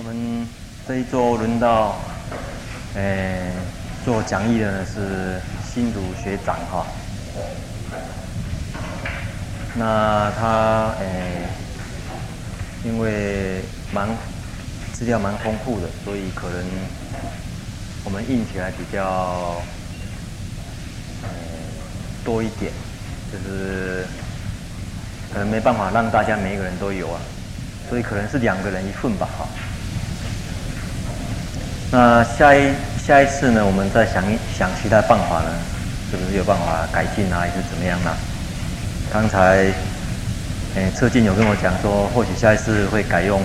我们这一周轮到，诶，做讲义的呢是新竹学长哈。那他诶，因为蛮资料蛮丰富的，所以可能我们印起来比较多一点，就是可能没办法让大家每一个人都有啊，所以可能是两个人一份吧哈。那下一下一次呢，我们再想一想其他办法呢，是不是有办法改进啊，还是怎么样呢？刚才，诶，车进有跟我讲说，或许下一次会改用，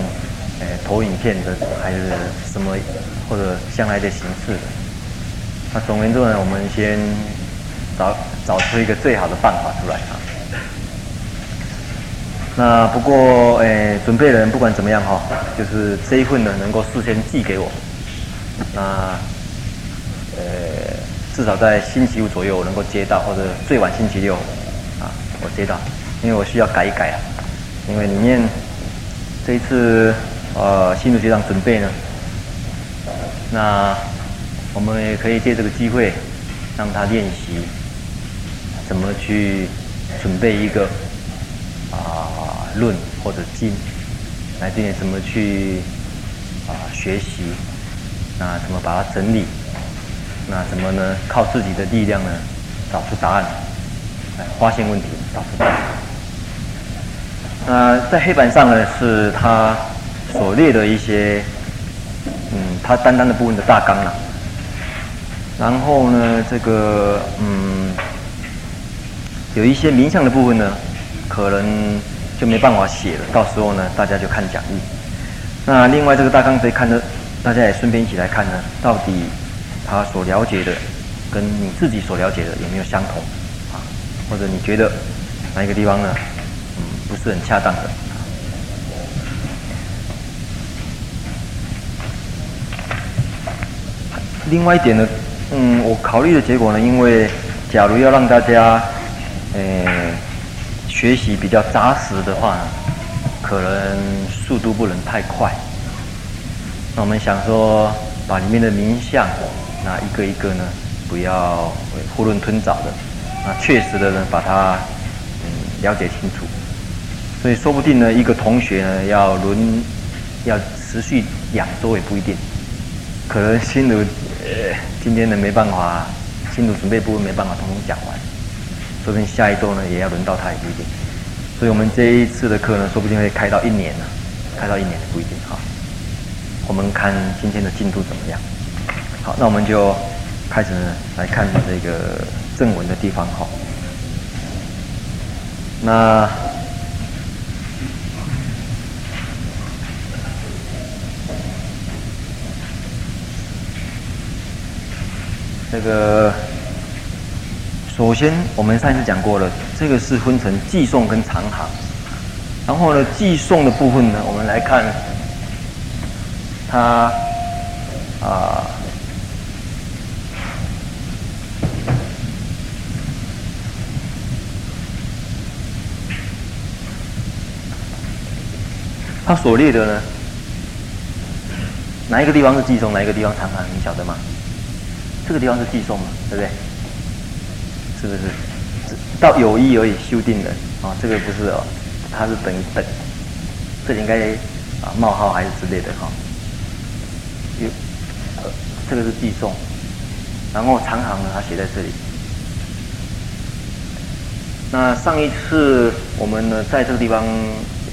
诶，投影片的，还是什么，或者将来的形式的。那总言之呢，我们先找找出一个最好的办法出来啊。那不过，诶，准备的人不管怎么样哈，就是这一份呢，能够事先寄给我。那，呃，至少在星期五左右我能够接到，或者最晚星期六，啊，我接到，因为我需要改一改啊，因为里面这一次呃新竹学长准备呢，那我们也可以借这个机会让他练习怎么去准备一个啊论或者经，来这边怎么去啊学习。那怎么把它整理？那怎么呢？靠自己的力量呢，找出答案，来发现问题，找出答案。那在黑板上呢，是他所列的一些，嗯，他单单的部分的大纲了。然后呢，这个嗯，有一些名相的部分呢，可能就没办法写了。到时候呢，大家就看讲义。那另外这个大纲可以看得。大家也顺便一起来看呢，到底他所了解的跟你自己所了解的有没有相同啊？或者你觉得哪一个地方呢，嗯，不是很恰当的？另外一点呢，嗯，我考虑的结果呢，因为假如要让大家，呃，学习比较扎实的话，可能速度不能太快。那我们想说，把里面的名相，那一个一个呢，不要囫囵吞枣的，那确实的呢，把它嗯了解清楚。所以说不定呢，一个同学呢，要轮要持续两周也不一定，可能新竹呃今天呢没办法，新竹准备部分没办法统统讲完，说不定下一周呢也要轮到他也不一定。所以我们这一次的课呢，说不定会开到一年呢，开到一年也不一定哈。我们看今天的进度怎么样？好，那我们就开始来看这个正文的地方哈。那这个首先我们上一次讲过了，这个是分成寄送跟长行。然后呢，寄送的部分呢，我们来看。他啊，他所列的呢，哪一个地方是寄送，哪一个地方长行，你晓得吗？这个地方是寄送嘛，对不对？是不是？到有意而已修订的啊，这个不是哦，它是等于等，这里应该啊冒号还是之类的哈。这个是寄送，然后长行呢，它写在这里。那上一次我们呢，在这个地方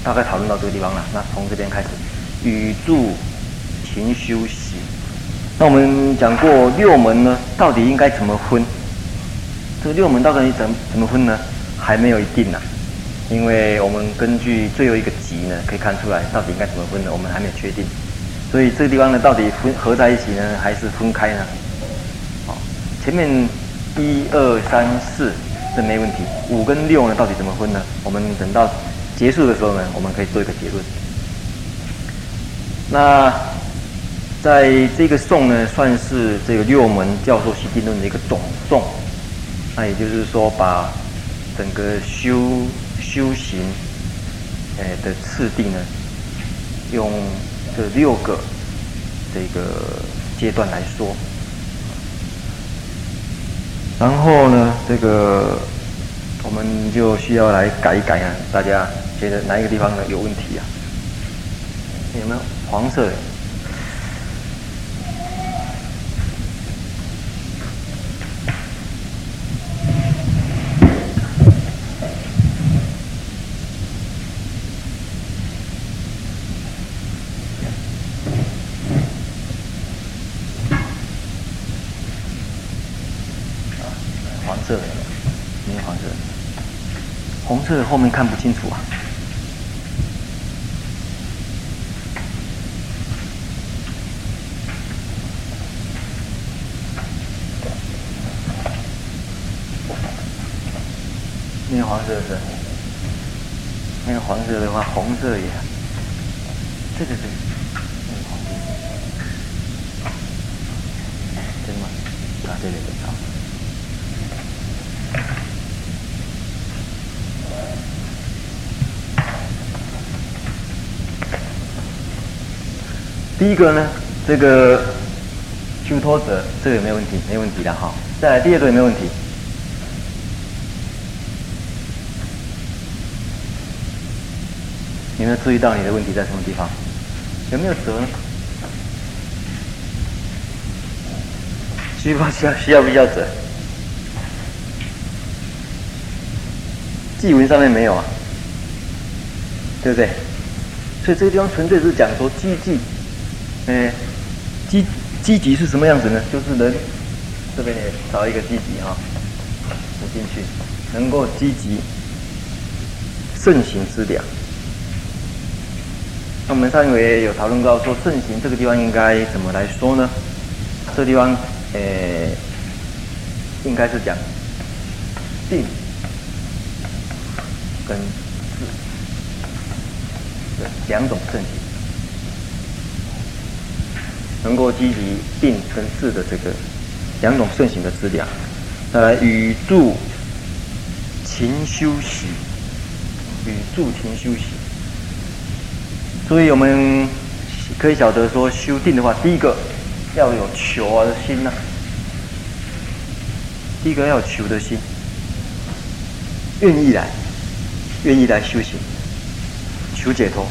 大概讨论到这个地方了。那从这边开始，语住勤修习。那我们讲过六门呢，到底应该怎么分？这个六门到底怎怎么分呢？还没有一定呢，因为我们根据最后一个集呢，可以看出来到底应该怎么分呢？我们还没有确定。所以这个地方呢，到底分合在一起呢，还是分开呢？好，前面一二三四这没问题，五跟六呢，到底怎么分呢？我们等到结束的时候呢，我们可以做一个结论。那在这个颂呢，算是这个六门教授习定论的一个总颂。那也就是说，把整个修修行诶的次第呢，用。这六个这个阶段来说。然后呢，这个我们就需要来改一改啊！大家觉得哪一个地方呢有问题啊？有没有黄色的？色的，没有黄色，这个后面看不清楚啊。那个黄色的是，那个黄色的话，红色也，这个是，没有黄色，真的吗？啊，对对对，好。第一个呢，这个修托者，这个有没有问题？没问题的哈。再来第二个有没有问题？有没有注意到你的问题在什么地方？有没有折呢？需不需要需要不需要折？祭文上面没有啊，对不对？所以这个地方纯粹是讲说积极。哎，积积极是什么样子呢？就是人这边也找一个积极哈，补进去，能够积极慎行之良。那我们上一回有讨论到说，慎行这个地方应该怎么来说呢？这地方，哎，应该是讲定跟智这两种慎行。能够积极定跟智的这个两种顺行的资粮，再来语助勤修习，语助勤修习。所以我们可以晓得说，修定的话，第一个要有求的心呐、第一个要有求的心，愿意来，愿意来修行，求解脱，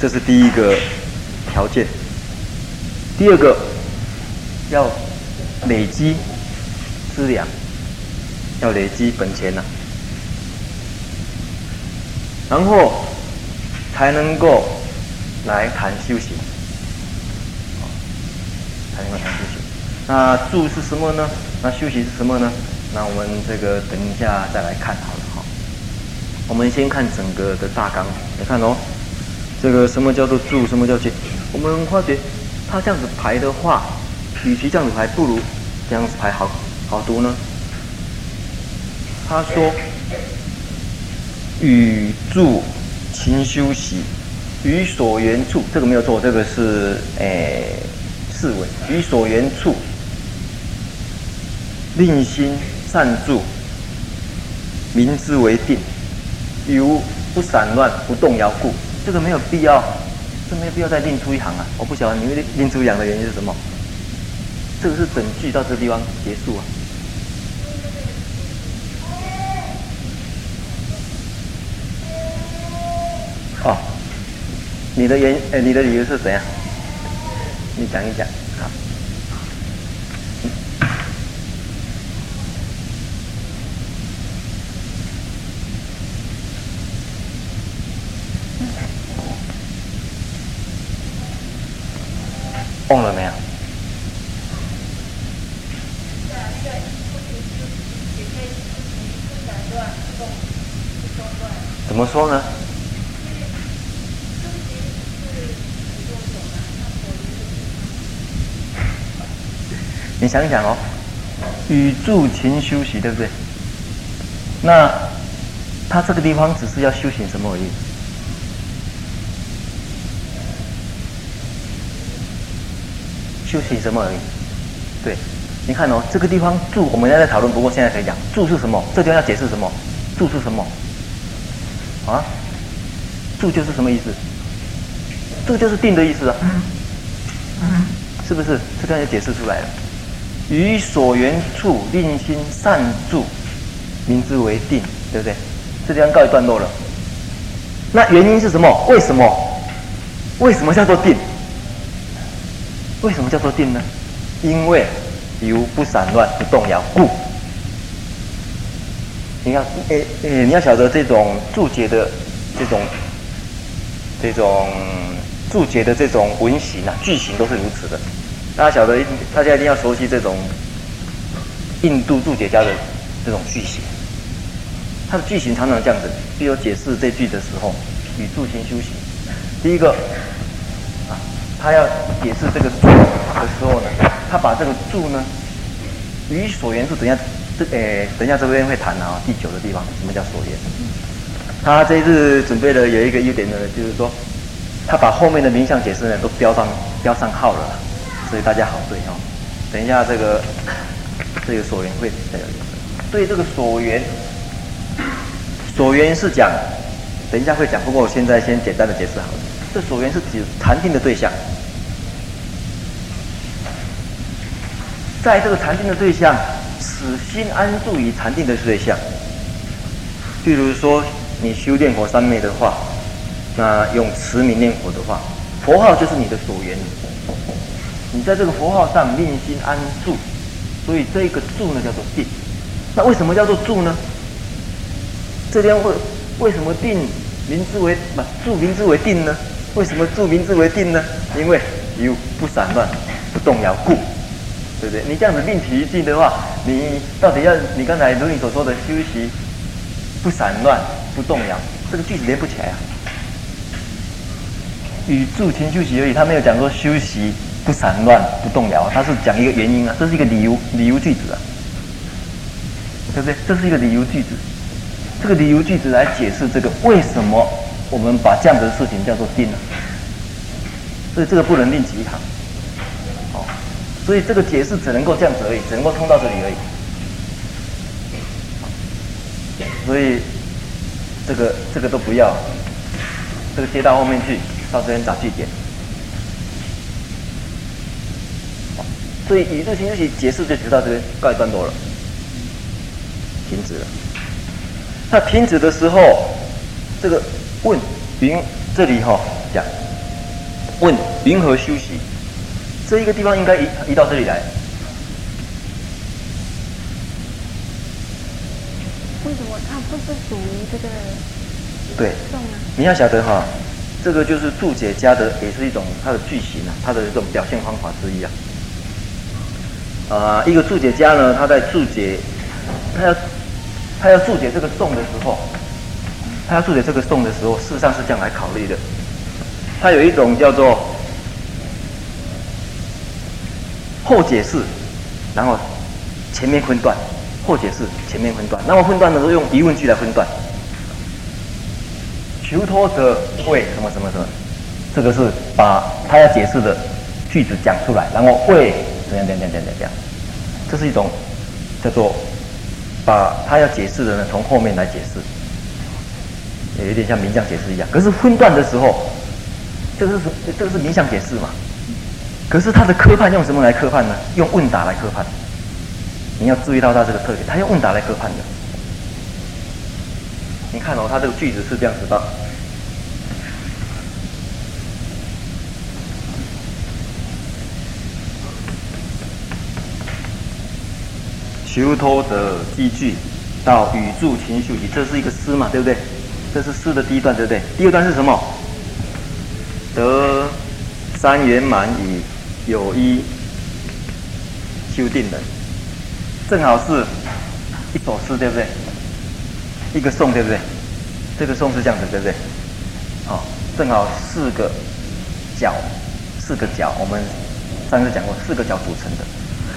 这是第一个条件。第二个，要累积资粮，要累积本钱呐、然后才能够来谈修行，才能够谈修行。那住是什么呢？那修行是什么呢？那我们这个等一下再来看好了哈。我们先看整个的大纲，来看哦。这个什么叫做住？什么叫解？我们发觉。他这样子排的话，与其这样子排，不如这样子排好好读呢。他说：“语助勤修习，于所缘处，这个没有错，这个是诶四文。于所缘处，令心善住，明之为定，于不散乱，不动摇故。这个没有必要。”这没必要再另出一行啊！我不晓得你另另出一行的原因是什么。这个是整句到这个地方结束啊。哦，你的原哎，你的理由是怎样？你讲一讲。忘了没有？怎么说呢？你想想哦，语助勤休息，对不对？那他这个地方只是要修行什么而已？修行什么而已？对，你看哦，这个地方住我们现在在讨论，不过现在可以讲住是什么？这地方要解释什么？住是什么？啊？住就是什么意思？这个就是定的意思啊，是不是？这地方就解释出来了。于所缘处令心善住，名之为定，对不对？这地方告一段落了。那原因是什么？为什么？为什么叫做定？为什么叫做定呢？因为由不散乱不动摇故。你要，诶诶，你要晓得这种注解的这种这种注解的这种文型啊，句型都是如此的。大家晓得，大家一定要熟悉这种印度注解家的这种句型。它的句型常常这样子，比如解释这句的时候，与助心修行。第一个，他要解释这个助的时候呢，他把这个助呢，与所缘处，等一下。这诶，等一下这边会谈啊，第九的地方，什么叫所缘？他这一次准备的有一个优点呢，就是说，他把后面的名相解释呢都标上标上号了，所以大家好对哦。等一下这个这个所缘会再有意思。对这个所缘，所缘是讲，等一下会讲，不过我现在先简单的解释好了。这所缘是指禅定的对象，在这个禅定的对象。使心安住于禅定的对象，譬如说你修炼佛三昧的话，那用持名念佛的话，佛号就是你的所缘。你在这个佛号上令心安住，所以这个住呢叫做定。那为什么叫做住呢？这边为为什么定名之为不住名之为定呢？为什么住名之为定呢？因为有不散乱不动摇故。对不对？你这样子另起一定的话，你到底要你刚才如你所说的休息不散乱不动摇，这个句子连不起来啊。与助勤修习而已，他没有讲说休息不散乱不动摇，他是讲一个原因啊，这是一个理由理由句子啊，对不对？这是一个理由句子，这个理由句子来解释这个为什么我们把这样子的事情叫做定呢？所以这个不能另起一行。所以这个解释只能够这样子而已，只能够通到这里而已。所以这个这个都不要，这个接到后面去，到这边找句点。所以语助心修习解释就解到这边告一段落了，停止了。那停止的时候，这个问云这里哈、哦、讲问云何休息？这一个地方应该移移到这里来。为什么它不是属于这个？对。你要晓得哈，这个就是注解家的，也是一种它的句型啊，它的这种表现方法之一啊。啊，一个注解家呢，他在注解，他要他要注解这个颂的时候，他要注解这个颂的时候，事实上是这样来考虑的。他有一种叫做。后解释，然后前面分段，后解释前面分段，那么分段的时候用疑问句来分段。求脱者为什么什么什么？这个是把他要解释的句子讲出来，然后为怎样怎样怎样怎样，这是一种叫做把他要解释的呢从后面来解释，也有点像名相解释一样。可是分段的时候，这个是这个是名相解释嘛？可是他的科判用什么来科判呢？用问答来科判。你要注意到他这个特点，他用问答来科判的。你看哦，他这个句子是这样子的：求托的依据到语助情绪，这是一个诗嘛，对不对？这是诗的第一段，对不对？第二段是什么？得三圆满矣。有一修订的，正好是一首诗，对不对？一个颂，对不对？这个颂是这样子，对不对？好、正好四个角，四个角，我们上次讲过，四个角组成的。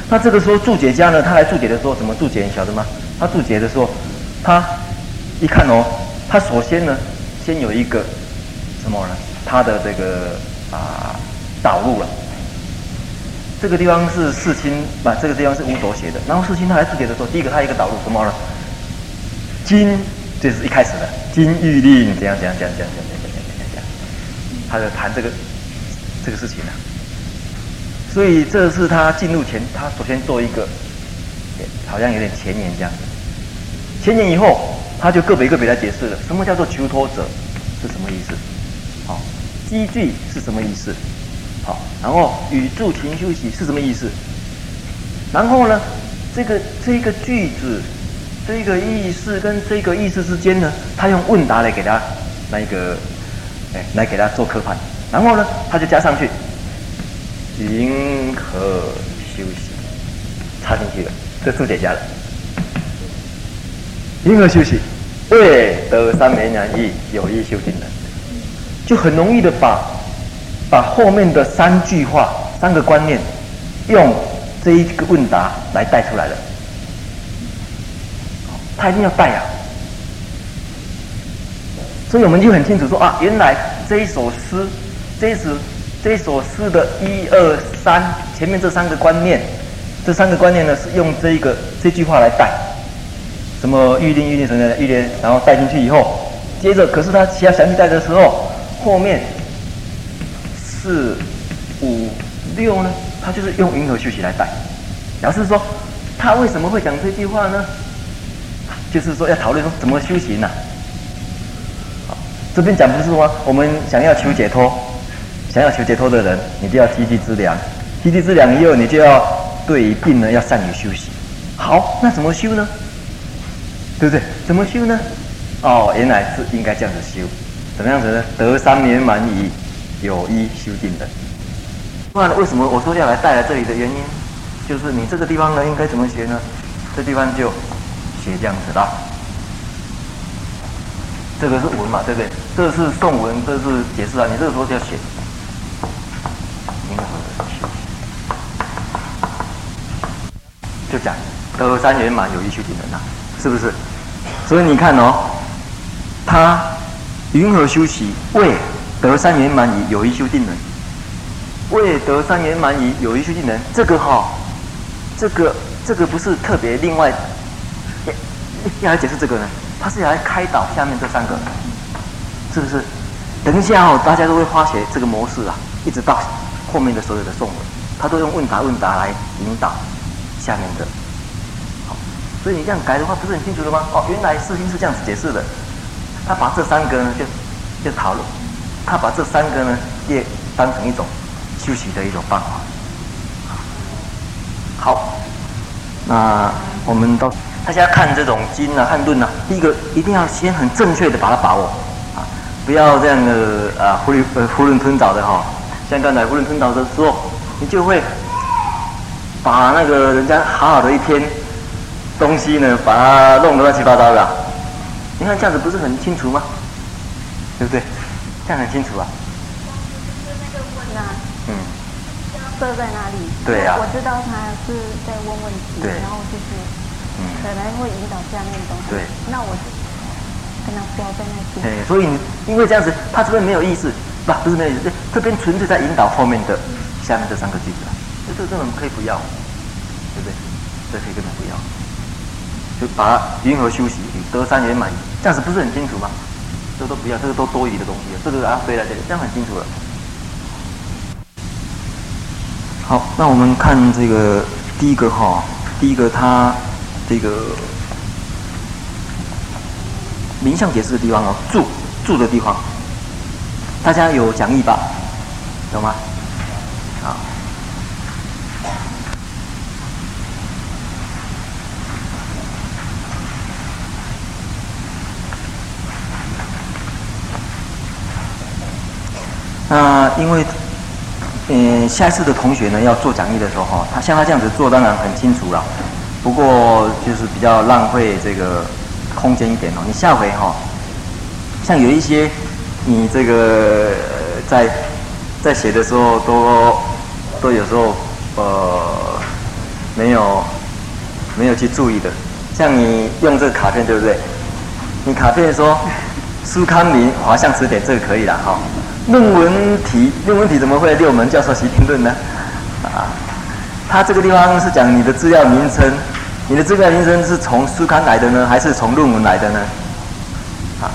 那这个时候注解家呢，他来注解的时候怎么注解？你晓得吗？他注解的时候，他一看哦，他首先呢，先有一个什么呢？他的这个啊导入了。这个地方是世亲，把这个地方是乌朵写的。然后世亲他来注解的时候，第一个他一个导入什么呢？今这是一开始的，金玉令怎样怎样怎样怎样怎样怎样怎样怎样，他在谈这个这个事情呢、啊。所以这是他进入前，他首先做一个，好像有点前言这样子。前言以后，他就个别个别来解释了，什么叫做求托者是什么意思？好，积聚是什么意思？好，然后与住勤休息是什么意思？然后呢，这个这个句子，这个意思跟这个意思之间呢，他用问答来给他那个，哎，来给他做科判。然后呢，他就加上去。银河休息？插进去了，这注解加了。银河休息？为得三昧两意，有意修定能，就很容易的把把后面的三句话、三个观念，用这一个问答来带出来了。他一定要带呀、啊，所以我们就很清楚说啊，原来这一首诗，这一首。这首诗的一二三，前面这三个观念，这三个观念呢是用这一个这句话来带，什么预定预定什么的预定，然后带进去以后，接着可是他其他详细带的时候，后面四五六呢，他就是用云何修习来带，表示说他为什么会讲这句话呢？就是说要讨论说怎么修行呢、啊？好，这边讲不是说我们想要求解脱。想要求解脱的人，你就要积极治疗，积极治疗以后，你就要对于病人要善于修行。好，那怎么修呢？对不对？怎么修呢？哦，原来是应该这样子修，怎么样子呢？得三年满矣，有一修定的。那为什么我说要来带来这里的原因，就是你这个地方呢应该怎么学呢？这地方就学这样子的。这个是文嘛，对不对？这是颂文，这是解释啊。你这个时候就要写。就讲得三圆满有一修定能呐，是不是？所以你看哦，他云何修习？为得三圆满已有一修定能。为得三圆满已有一修定能，这个哈、这个这个不是特别另外要要来解释这个呢？他是要来开导下面这三个，是不是？等一下哦，大家都会发觉这个模式啊，一直到后面的所有的颂文，他都用问答问答来引导。下面的，好，所以你这样改的话，不是很清楚了吗？哦，原来释经是这样子解释的。他把这三个呢，就就讨论，他把这三个呢，也当成一种休息的一种办法。好，那我们到大家看这种经啊、汉论啊，第一个一定要先很正确的把它把握啊，不要这样的啊囫囵呃囫囵吞枣的哈，像刚才囫囵吞枣的时候，你就会。把那个人家好好的一篇东西呢，把它弄得乱七八糟的。你看这样子不是很清楚吗？对不对？这样很清楚啊。是那。嗯。设在哪里？对呀、啊。我知道他是在问问题，对然后就是，嗯，可能会引导下面的东西。对。那我就跟他标在那边。对，所以因为这样子，他这边没有意思，不，不是没有意思，这边纯粹在引导后面的下面这三个句子。这这种可以不要，对不对？这可以根本不要，就把云何修习，得三圆满，这样子不是很清楚吗？这都不要，这个都多余的东西，这个啊对了对，这样很清楚了。好，那我们看这个第一个哈，第一个它这个名相解释的地方哦，住住的地方，大家有讲义吧？懂吗？那因为，嗯，下一次的同学呢要做讲义的时候哈，他像他这样子做当然很清楚了，不过就是比较浪费这个空间一点哦。你下回哈，像有一些你这个在在写的时候都都有时候呃没有没有去注意的，像你用这个卡片对不对？你卡片说苏康明华向词典这个可以了哈。论文题，论文题怎么会六门教授习评论呢？啊，他这个地方是讲你的资料名称，你的资料名称是从书刊来的呢，还是从论文来的呢？啊，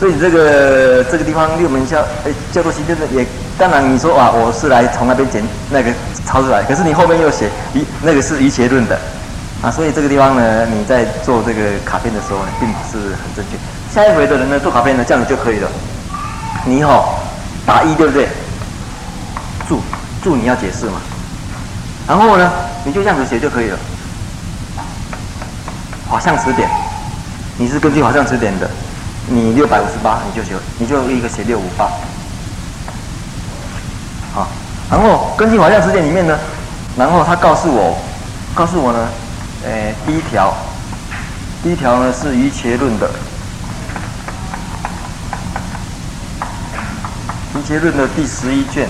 所以这个这个地方六门教，哎，教授习评论也当然你说啊，我是来从那边剪那个抄出来，可是你后面又写一那个是瑜伽论的，啊，所以这个地方呢，你在做这个卡片的时候呢，并不是很正确。下一回的人呢，做卡片呢，这样子就可以了。你好、打一对不对？注注你要解释嘛，然后呢，你就这样子写就可以了。华象词典，你是根据华象词典的，你六百五十八你就写，你就一个写六五八。好，然后根据华象词典里面呢，然后他告诉我，告诉我呢，诶，第一条，第一条呢是余伽论的，瑜伽论的第十一卷，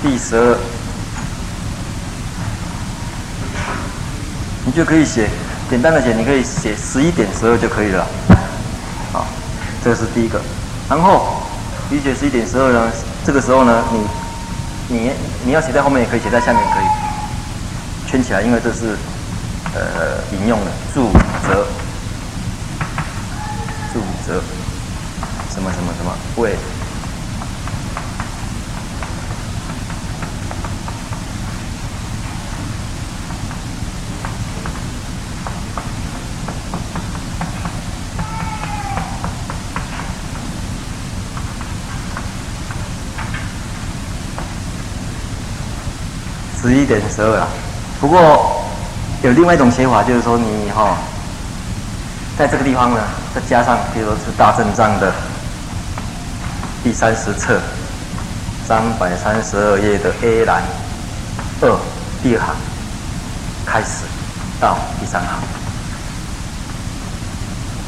第十二，你就可以写。简单的写，你可以写十一点十二就可以了。好，这是第一个。然后，理解十一点十二呢，这个时候呢，你你你要写在后面，也可以写在下面，可以圈起来，因为这是呃引用的注则，注则什么什么什么为。十一点十二了，不过有另外一种写法，就是说你哈、哦，在这个地方呢，再加上，比如说是大正章的第三十册三百三十二页的 A 栏二第二行开始到第三行，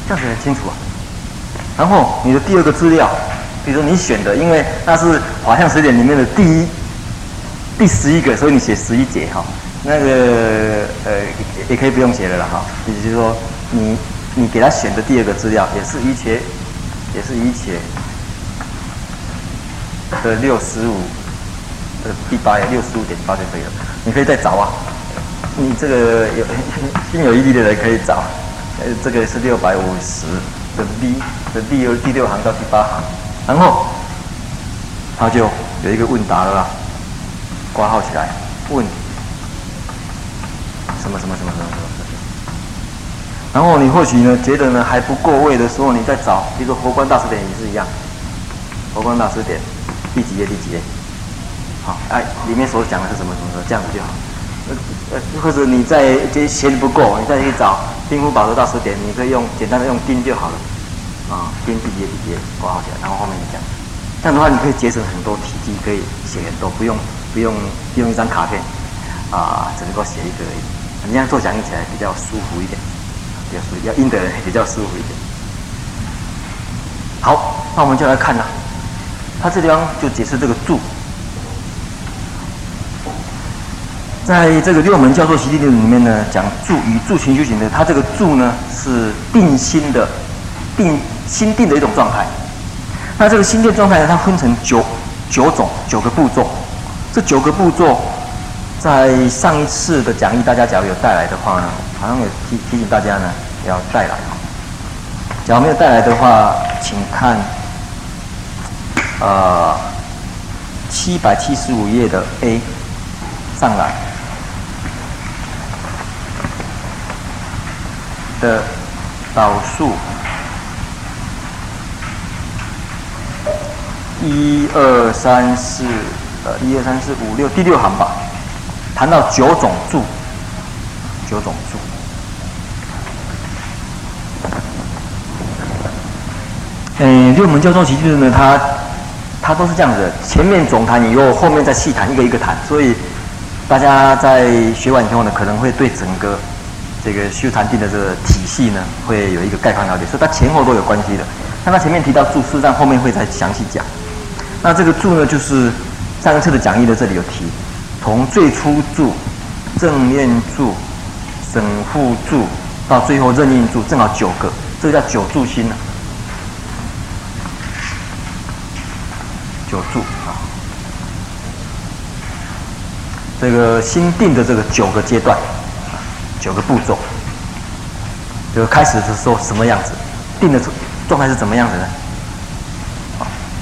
这样子很清楚啊。然后你的第二个资料，比如说你选的，因为那是华象词典里面的第一。第十一个，所以你写十一节哈，那个呃也可以不用写了啦哈。也就是说，你你给他选的第二个资料也是瑜伽，也是瑜伽的六十五的第八页六十五点八就可以了。你可以再找啊，你这个有 心有余力的人可以找。呃，这个是六百五十的 B 的第六第六行到第八行，然后他就有一个问答了啦。挂号起来，问什么什么什么什么什么，然后你或许呢觉得呢还不够位的时候，你再找，比如说《佛光大辞典》也是一样，《佛光大辞典》第几页第几页，好，哎，里面所讲的是什么什么什么，这样子就好。呃呃，或者你再这嫌不够，你再去找《丁福宝的大辞典》，你可以用简单的用丁就好了，啊，丁第几页第几页挂号起来，然后后面你讲，这样的话你可以节省很多体积，可以写很多，不用。不用用一张卡片啊，只能够写一个而已。你这样做讲义起来比较舒服一点，比较舒服，要印的人比较舒服一点。好，那我们就来看了，他这地方就解释这个注，在这个六门教授习地论里面呢，讲注与住勤修行的，他这个注呢是定心的，定心定的一种状态。那这个心定状态呢，它分成九九种九个步骤。这九个步骤，在上一次的讲义，大家假如有带来的话呢，好像有提提醒大家呢，要带来。假如没有带来的话，请看，呃，七百七十五页的 A 上来的导数，一二三四。呃，一二三四五六，第六行吧，谈到九种注，九种注。嗯，六门教授其实呢，他他都是这样子，前面总谈以后，后面再细谈，一个一个谈。所以大家在学完以后呢，可能会对整个这个修禅定的这个体系呢，会有一个概况了解。所以它前后都有关系的。那他前面提到注，事实上后面会再详细讲。那这个注呢，就是。上一次的讲义的这里有提，从最初注、正念注、省复注到最后任印注，正好九个，这个叫九住心呢、啊。九住啊，这个心定的这个九个阶段，九个步骤，就开始的时候什么样子，定的状态是怎么样子呢？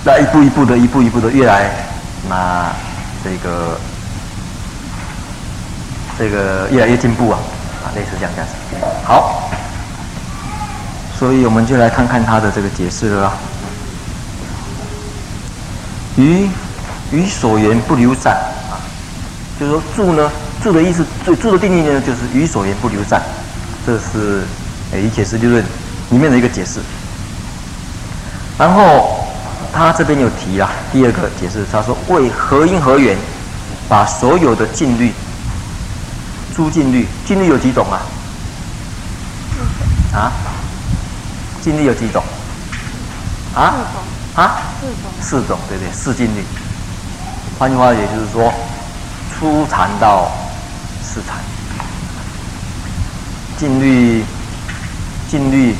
那一步一步的，一步一步的，越来那这个这个越来越进步啊，啊，类似这样这样子。好，所以我们就来看看他的这个解释了啦。于于所缘不流散啊，就是说住呢，住的意思，住住的定义呢，就是于所缘不流散，这是诶以解释理论里面的一个解释。然后他这边有提啊，第二个解释，他说为何因何缘，把所有的禁律，诸禁律，禁律有几种啊？啊？禁律有几种？啊？啊？四种。四种，对不对？四禁律。换句话也就是说，初禅到四禅，静虑，静虑。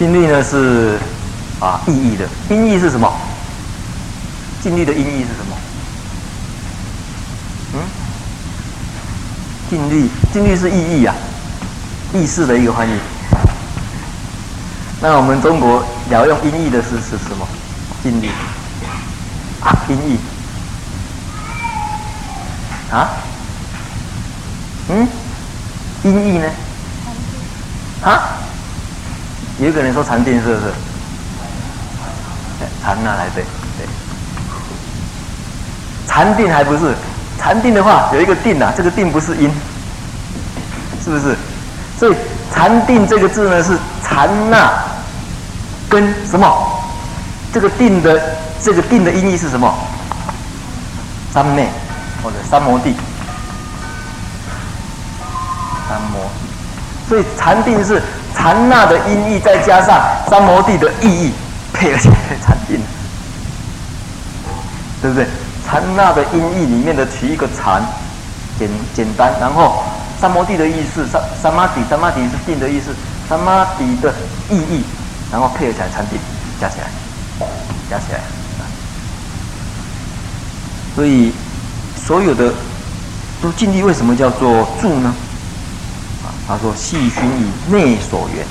静虑呢是啊意义的，音译是什么？静虑的音译是什么？嗯？静虑，静虑是意义啊，意识的一个翻译。那我们中国要用音译的是是什么？静虑啊，音译啊？嗯？音译呢？啊？也有一个人说禅定是不是？禅那来对对，禅定还不是禅定的话，有一个定啊，这个定不是音，是不是？所以禅定这个字呢是禅那跟什么？这个定的这个定的音译是什么？三昧或者三摩地，三摩。所以禅定是。禅那的音译再加上三摩地的意义，配合起来禅定，对不对？禅那的音译里面的取一个禅，简简单，然后三摩地的意思，三三摩地，三摩地是定的意思，三摩地的意义，然后配合起来禅定，加起来，加起来。所以所有的都尽力，为什么叫做住呢？他说：“细熏以内所缘，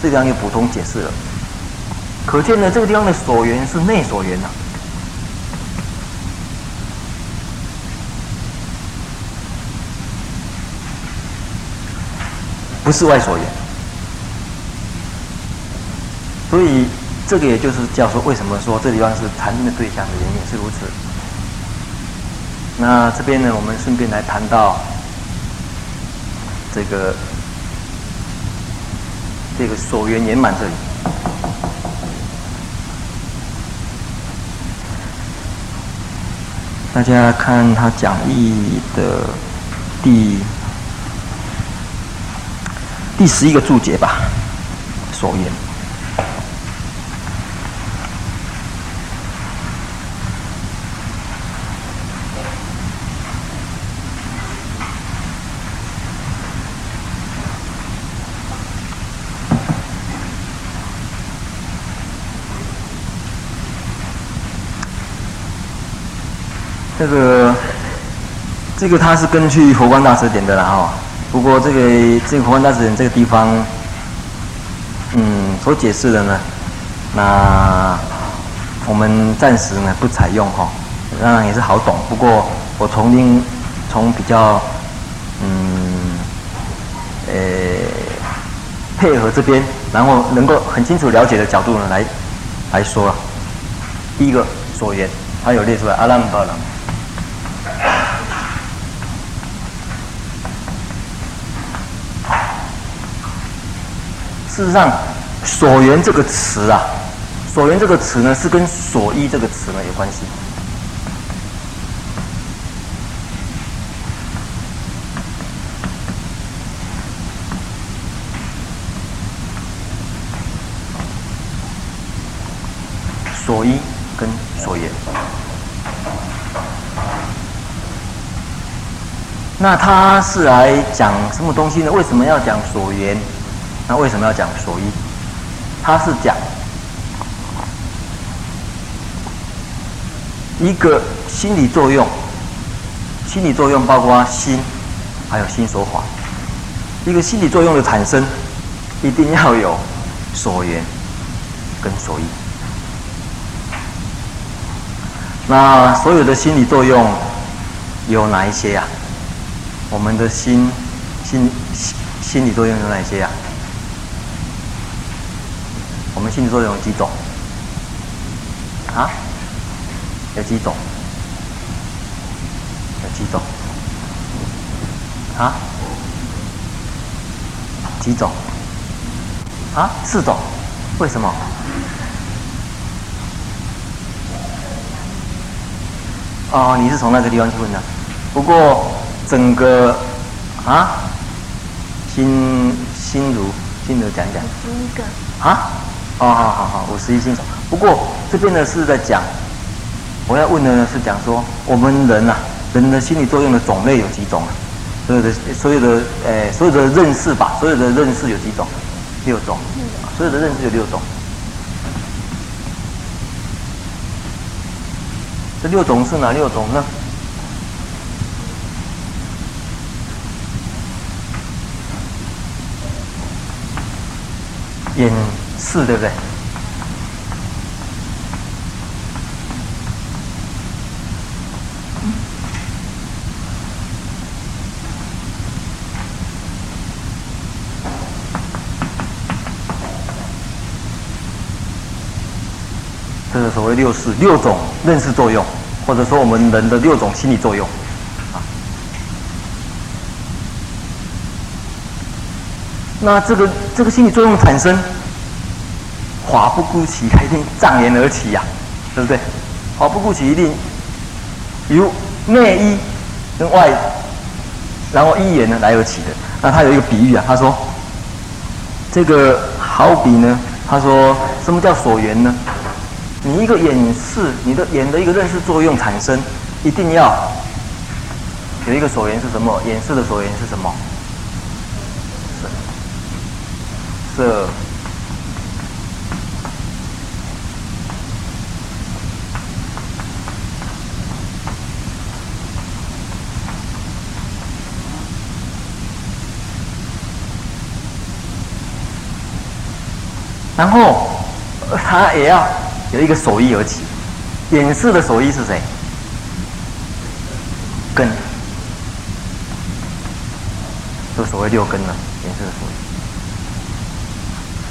这地方又补充解释了。可见呢，这个地方的所缘是内所缘呐，不是外所缘。所以，这个也就是叫说，为什么说这地方是禅定的对象的原因是如此。那这边呢，我们顺便来谈到。”这个这个所缘圆满这里，大家看他讲义的第第十一个注解吧，所缘。这个，这个他是根据佛光大辞典的啦哈。不过这个这个佛光大辞典这个地方，嗯，所解释的呢，那我们暂时呢不采用哈。当然也是好懂，不过我从另从比较嗯，呃，配合这边，然后能够很清楚了解的角度呢来来说。第一个所缘，他有列出来阿兰巴朗。事实上，“所缘”这个词啊，“所缘”这个词呢，是跟“所依”这个词呢有关系。所依跟所缘，那他是来讲什么东西呢？为什么要讲所缘？那为什么要讲所依？他是讲一个心理作用，心理作用包括心、还有心所法。一个心理作用的产生，一定要有所缘跟所依。那所有的心理作用有哪一些呀、我们的心心心心理作用有哪些呀、我们心理作用有几种？啊？有几种？有几种？啊？几种？啊？四种？为什么？哦，你是从那个地方去问的。不过整个啊，心心如心如讲讲。第一个。啊？哦，好好好，五十一心种。不过这边呢是在讲，我要问的呢是讲说，我们人啊，人的心理作用的种类有几种啊？所有的所有的诶、所有的认识吧，所有的认识有几种？六种。所有的认识有六种。这六种是哪六种呢？眼四对不对？这是所谓六四，六种认识作用，或者说我们人的六种心理作用，啊。那这个这个心理作用产生，法不顾起，一定障眼而起呀，对不对？法不顾起，一定由内依跟外，然后依眼呢来而起的。那他有一个比喻啊，他说，这个好比呢，他说什么叫所缘呢？你一个眼识，你的眼的一个认识作用产生，一定要有一个所缘是什么？眼识的所缘是什么？色。色。然后，他也要。有一个手艺而起，眼识的手艺是谁？根，就所谓六根了。眼识的手艺，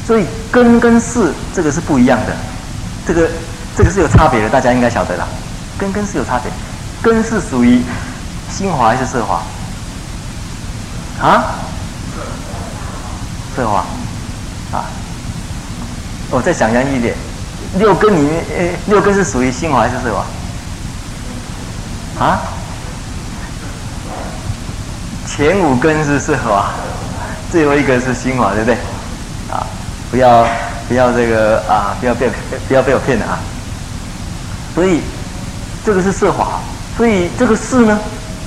所以根跟识这个是不一样的，这个这个是有差别的，大家应该晓得啦。根跟识有差别，根是属于心华还是色华？啊？色华。啊？我再想象一点。六根里面，诶，六根是属于心华还是色华？啊？前五根是色华，最后一个是心华，对不对？啊，不要不要这个啊，不要被不要被我骗了啊！所以这个是色华，所以这个四呢，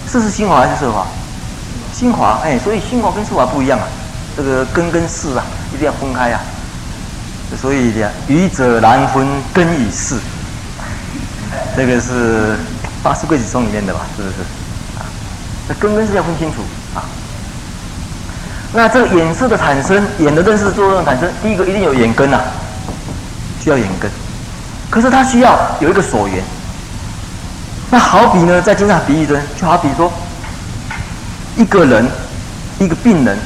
四是心华还是色华？心华，哎，所以心华跟色华不一样啊，这个根跟四啊，一定要分开啊。所以讲，愚者难分根与事，这个是八识柜子中里面的吧？是不是？啊，这根跟是要分清楚啊。那这个眼色的产生，眼的认识作用产生，第一个一定有眼根呐、啊，需要眼根。可是它需要有一个所缘。那好比呢，在经上比喻中，就好比说，一个人，一个病人，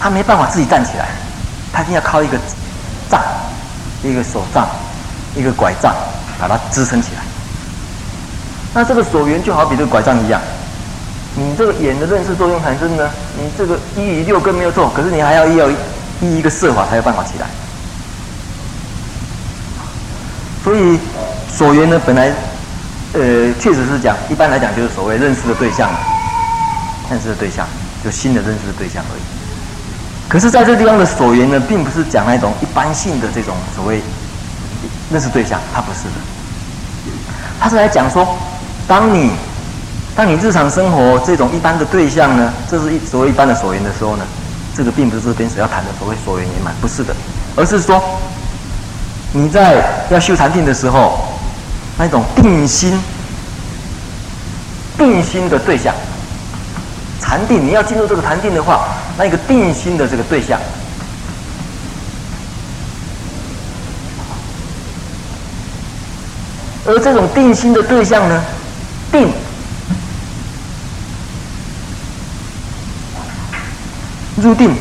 他没办法自己站起来，他一定要靠一个。杖，一个手杖，一个拐杖，把它支撑起来。那这个所缘就好比这个拐杖一样，你这个眼的认识作用产生呢，你这个依于六根没有错，可是你还要要依一个设法才有办法起来。所以所缘呢，本来呃确实是讲，一般来讲就是所谓认识的对象，认识的对象，就新的认识的对象而已。可是，在这地方的所缘呢，并不是讲那种一般性的这种所谓认识对象，它不是的。它是来讲说，当你当你日常生活这种一般的对象呢，这是一所谓一般的所缘的时候呢，这个并不是这边所要谈的所谓所缘圆满，不是的，而是说你在要修禅定的时候，那种定心定心的对象，禅定，你要进入这个禅定的话，那一个定心的这个对象，而这种定心的对象呢，定入定，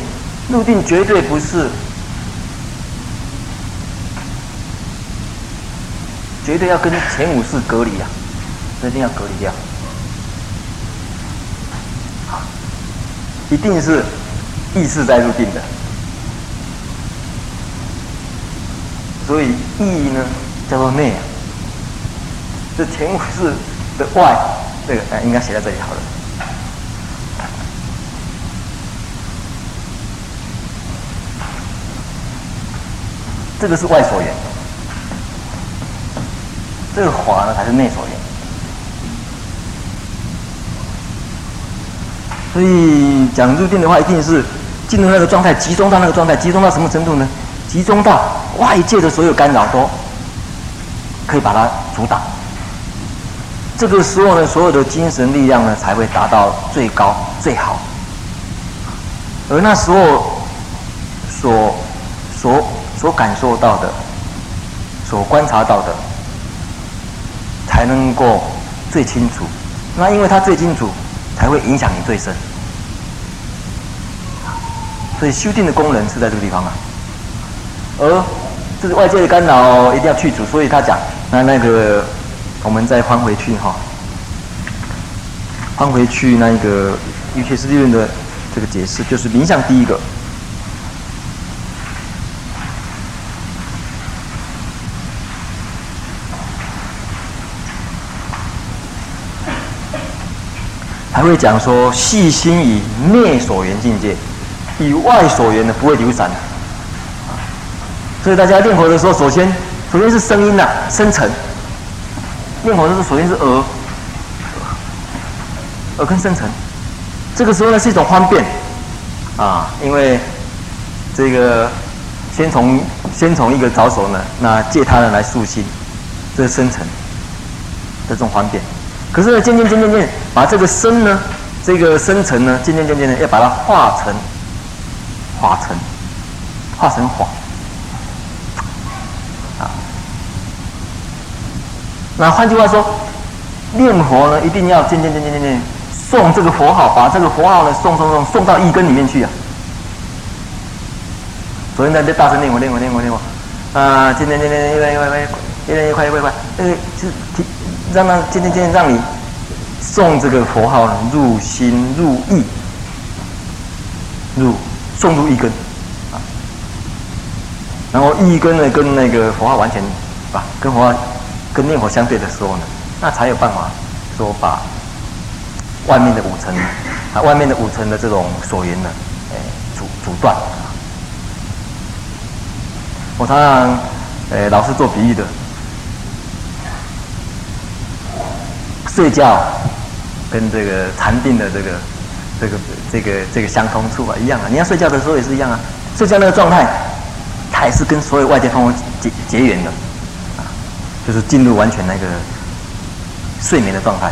入定绝对不是，绝对要跟前五识隔离啊，一定要隔离掉。一定是意识在入定的，所以意义呢叫做内啊，这前五识的外，这个哎应该写在这里好了。这个是外所缘，这个华呢才是内所缘。所以讲入定的话，一定是进入那个状态，集中到那个状态，集中到什么程度呢？集中到外界的所有干扰都可以把它阻挡。这个时候呢，所有的精神力量呢才会达到最高最好。而那时候所所所感受到的、所观察到的，才能够最清楚。那因为他最清楚。才会影响你最深，所以修定的功能是在这个地方啊。而这是外界的干扰一定要去除，所以他讲，那那个我们再翻回去哈，翻回去那个瑜伽师地论的这个解释，就是影响第一个。还会讲说，细心以内所缘境界，以外所缘的不会流散。所以大家念佛的时候，首先首先是声音呐、啊，深沉。念佛的时候，首先是耳，耳根深沉。这个时候呢，是一种方便啊，因为这个先从先从一个着手呢，那借他人来诉心，这是深沉的这种方便。可是呢，渐渐渐渐渐，把这个身呢，这个深层呢，渐渐渐渐的要把它化成，化成，化成法，啊。那换句话说，念佛呢，一定要渐渐渐渐渐渐诵这个佛号，把这个佛号呢诵诵诵送到一根里面去啊。昨天在这大声念佛念佛念佛念佛，啊，渐渐渐渐越来越快越来越快越来越快，那个是提。让他渐渐渐让你送这个佛号呢入心入意，入送入一根啊，然后意根呢跟那个佛号完全啊跟佛号跟念佛相对的时候呢，那才有办法说把外面的五层啊外面的五层的这种所缘呢，哎阻阻断。我常常哎老是做比喻的。睡觉跟这个禅定的这个这个这个这个相通处啊一样啊，你要睡觉的时候也是一样啊，睡觉那个状态，它也是跟所有外界方面结结缘的啊，就是进入完全那个睡眠的状态。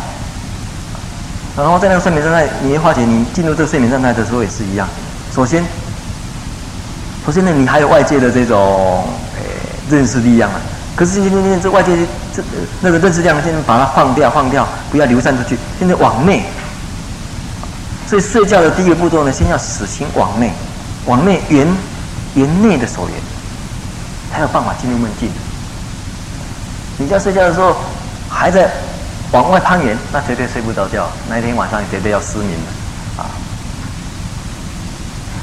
然后在那个睡眠状态，你会发觉你进入这个睡眠状态的时候也是一样。首先，首先呢，你还有外界的这种诶认识力量啊。可是今天今天这外界这那个认知量，现在把它放掉放掉，不要流散出去。现在往内，所以睡觉的第一个步骤呢，先要死心往内，往内圆圆内的所缘，才有办法进入梦境。你在睡觉的时候还在往外攀缘，那绝对睡不着觉。那一天晚上绝对要失眠的啊！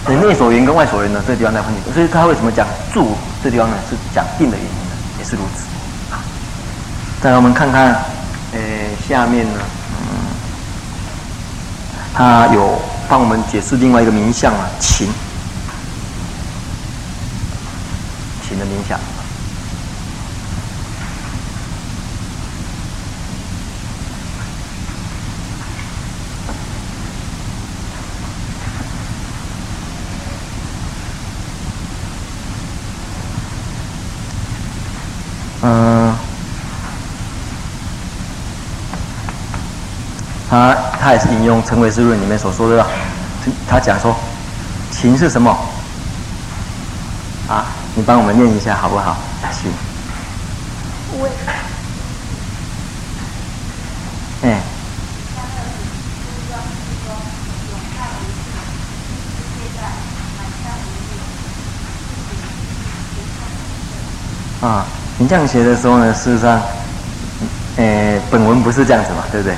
所以内所缘跟外所缘呢，这个地方在分清楚。所以他为什么讲住这地方呢？是讲定的原因。是如此，再让我们看看，呃，下面呢，嗯，他有帮我们解释另外一个名相啊，秦，秦的名相，嗯，好。他也是引用《成唯识论》里面所说的，他讲说，情是什么？啊，你帮我们念一下好不好？行。为。哎。啊，你这样写的时候呢，事实上，诶，本文不是这样子嘛，对不对？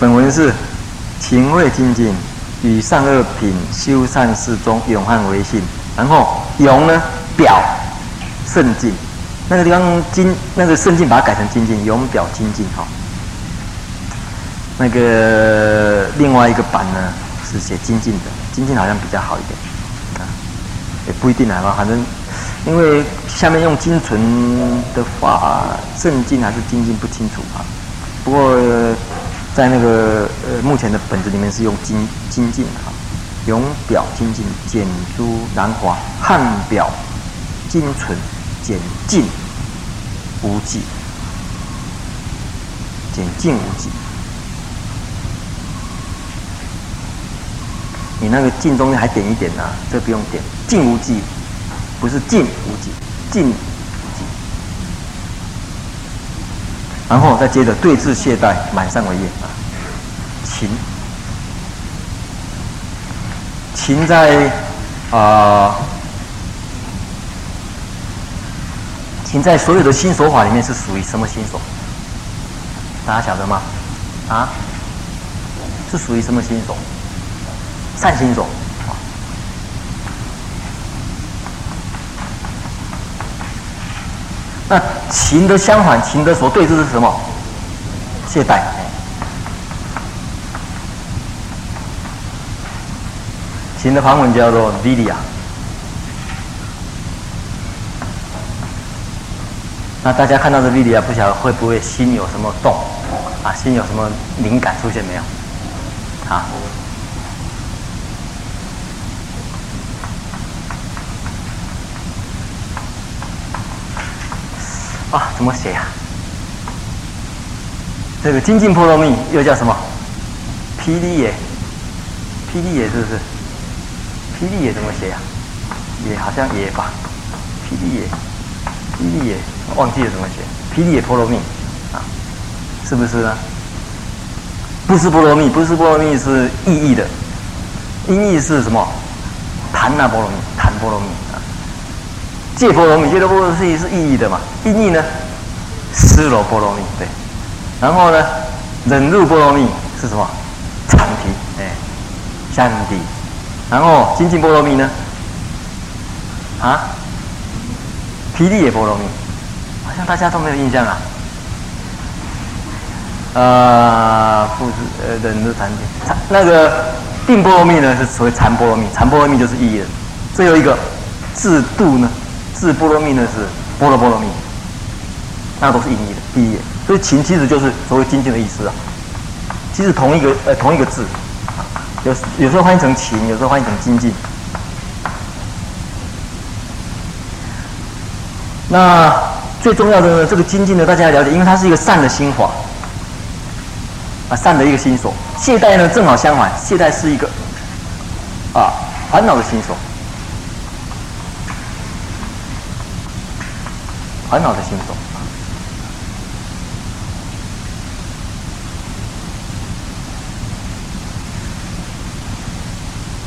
本文是情谓精进，与善恶品修善事中永汉为性。然后永呢表圣境，那个地方精那个圣境把它改成精进，永表精进哈。那个另外一个版呢是写精进的，精进好像比较好一点啊，也不一定啊，反正。因为下面用精纯的话，胜进还是精进不清楚啊。不过在那个呃目前的本子里面是用精精进啊，永表精进，简诸南华，汉表精纯，简净无忌，简净无忌。你那个净中间还点一点呢、啊，这不用点，净无忌。不是尽无际，尽无际，然后再接着对治懈怠，满善为业啊。勤，勤在啊，勤在所有的心所法里面是属于什么心所？大家晓得吗？啊，是属于什么心所？善心所。情的相反，勤的所对治是什么？懈怠。勤的梵文叫做 “vidya”。那大家看到这 vidya，不晓得会不会心有什么动？啊，心有什么灵感出现没有？啊？啊，怎么写呀、这个精进波罗蜜又叫什么？霹雳耶，霹雳耶是不是？霹雳耶怎么写呀、也好像也吧。霹雳耶，霹雳耶，忘记了怎么写。霹雳耶波罗蜜啊，是不是呢？不是波罗蜜，不是波罗蜜是意义的，音译是什么？檀那波罗蜜，檀波罗蜜。借波罗蜜，借的波罗蜜是意义的嘛？意义呢？尸罗波罗蜜，对。然后呢？忍辱波罗蜜是什么？禅提，哎，相抵。然后精进波罗蜜呢？啊？霹雳耶波罗蜜，好像大家都没有印象啊。啊，复制呃，忍辱禅提，那个定波罗蜜呢是所谓禅波罗蜜，禅波罗蜜就是意义的。最后一个自度呢？自波罗蜜呢是波罗波罗蜜，那都是音译的，第一，所以勤其实就是所谓精进的意思啊。其实同一个呃同一个字，有有时候翻译成勤，有时候翻译成精进。那最重要的呢，这个精进呢，大家要了解，因为它是一个善的心法啊，善的一个心所。懈怠呢正好相反，懈怠是一个啊烦恼的心所。烦恼的心所。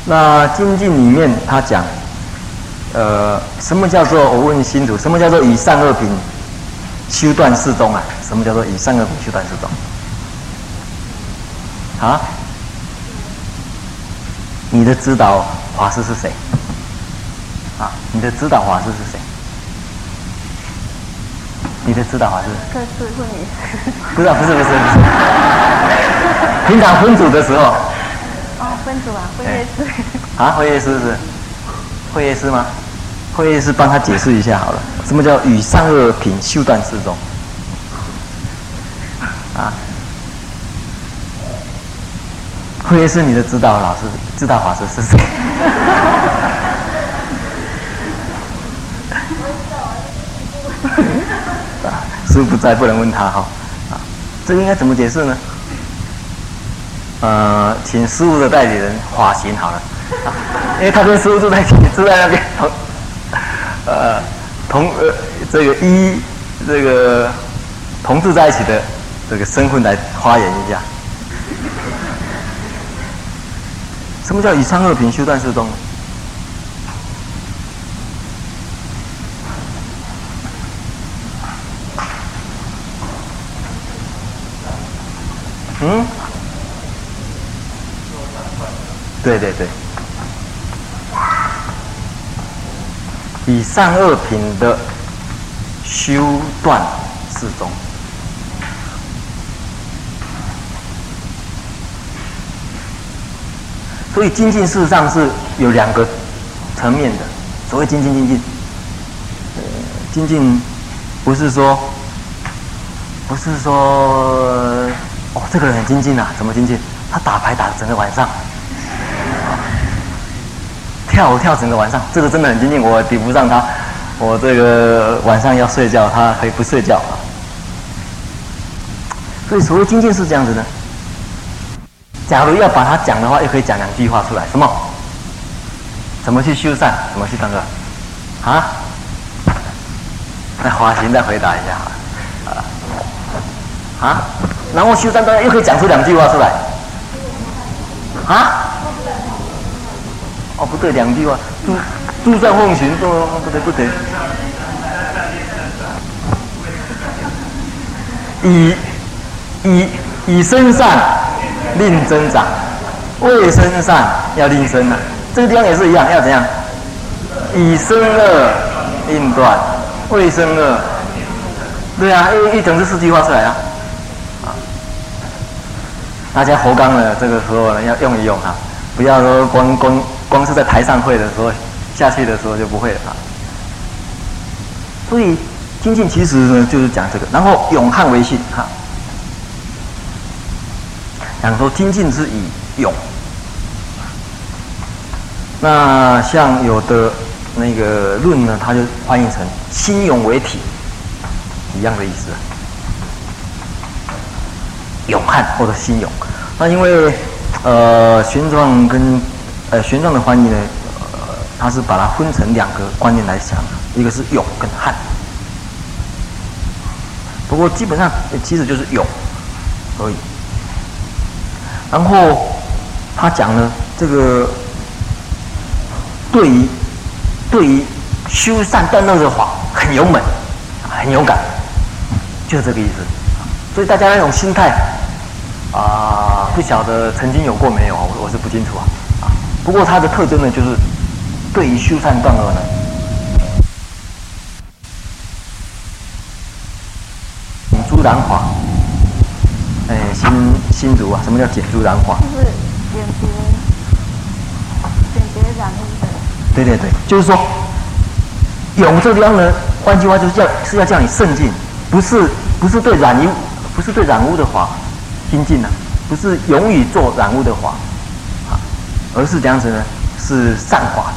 那精进里面他讲，呃，什么叫做我问心主？什么叫做以善恶品修断四宗啊？什么叫做以善恶品修断四宗？啊？你的指导法师是谁？啊，你的指导法师是谁？你的指导法师？不是、啊，不是，不是，不是。平常分组的时候。哦，分组啊，慧业师。啊，慧业师是？慧业师吗？慧业师帮他解释一下好了，什么叫与善恶品修断四宗？啊？慧业师，你的指导老师、指导法师是谁？师不在，不能问他哈。啊，这应该怎么解释呢？呃，请师傅的代理人化形好了，啊因为他跟师傅住在一起，住在那边同，呃，同呃这个一这个同住在一起的这个身份来发言一下。什么叫以上二品修断四中？对对对，以上二品的修断四中。所以精进事实上是有两个层面的。所谓精进精进，精进不是说不是说哦，这个人很精进啊，怎么精进？他打牌打整个晚上，跳舞跳整个晚上，这个真的很精进。我比不上他，我这个晚上要睡觉，他可以不睡觉啊。所以所谓精进是这样子的。假如要把它讲的话，又可以讲两句话出来。什么？怎么去修善？怎么去当个？啊？那华行再回答一下啊。啊？然后修善当然又可以讲出两句话出来。啊？哦，不对，两句话。诸诸善奉行，不不对不对。以以以身善。令增长，未身善要令生啊。这个地方也是一样，要怎样？以生恶令断，未生恶。对啊，一一整这四句话出来啊。大家活刚了，这个时候呢要用一用哈，不要说光光光是在台上会的时候，下去的时候就不会了。所以精进其实呢就是讲这个，然后勇悍为信哈。讲说精进是以勇，那像有的那个论呢，他就翻译成心勇为体，一样的意思。勇悍或者心勇，那因为呃玄奘跟呃玄奘的翻译呢，呃他是把它分成两个观念来想，一个是勇跟悍，不过基本上其实就是勇而已。然后他讲呢，这个对于对于修善断恶的话很勇猛，很勇敢，就是这个意思。所以大家那种心态啊，不晓得曾经有过没有啊？我我是不清楚啊。啊，不过它的特征呢，就是对于修善断恶呢，隐诸然法。哎，新新竹啊，什么叫减诸然法？就是染污的。对对对，就是说，勇这个地方呢，换句话就是叫是要叫你胜进，不是不是对染污，不是对染污的法精进啊，不是勇于做染污的法啊，而是这样子呢，是善法。的。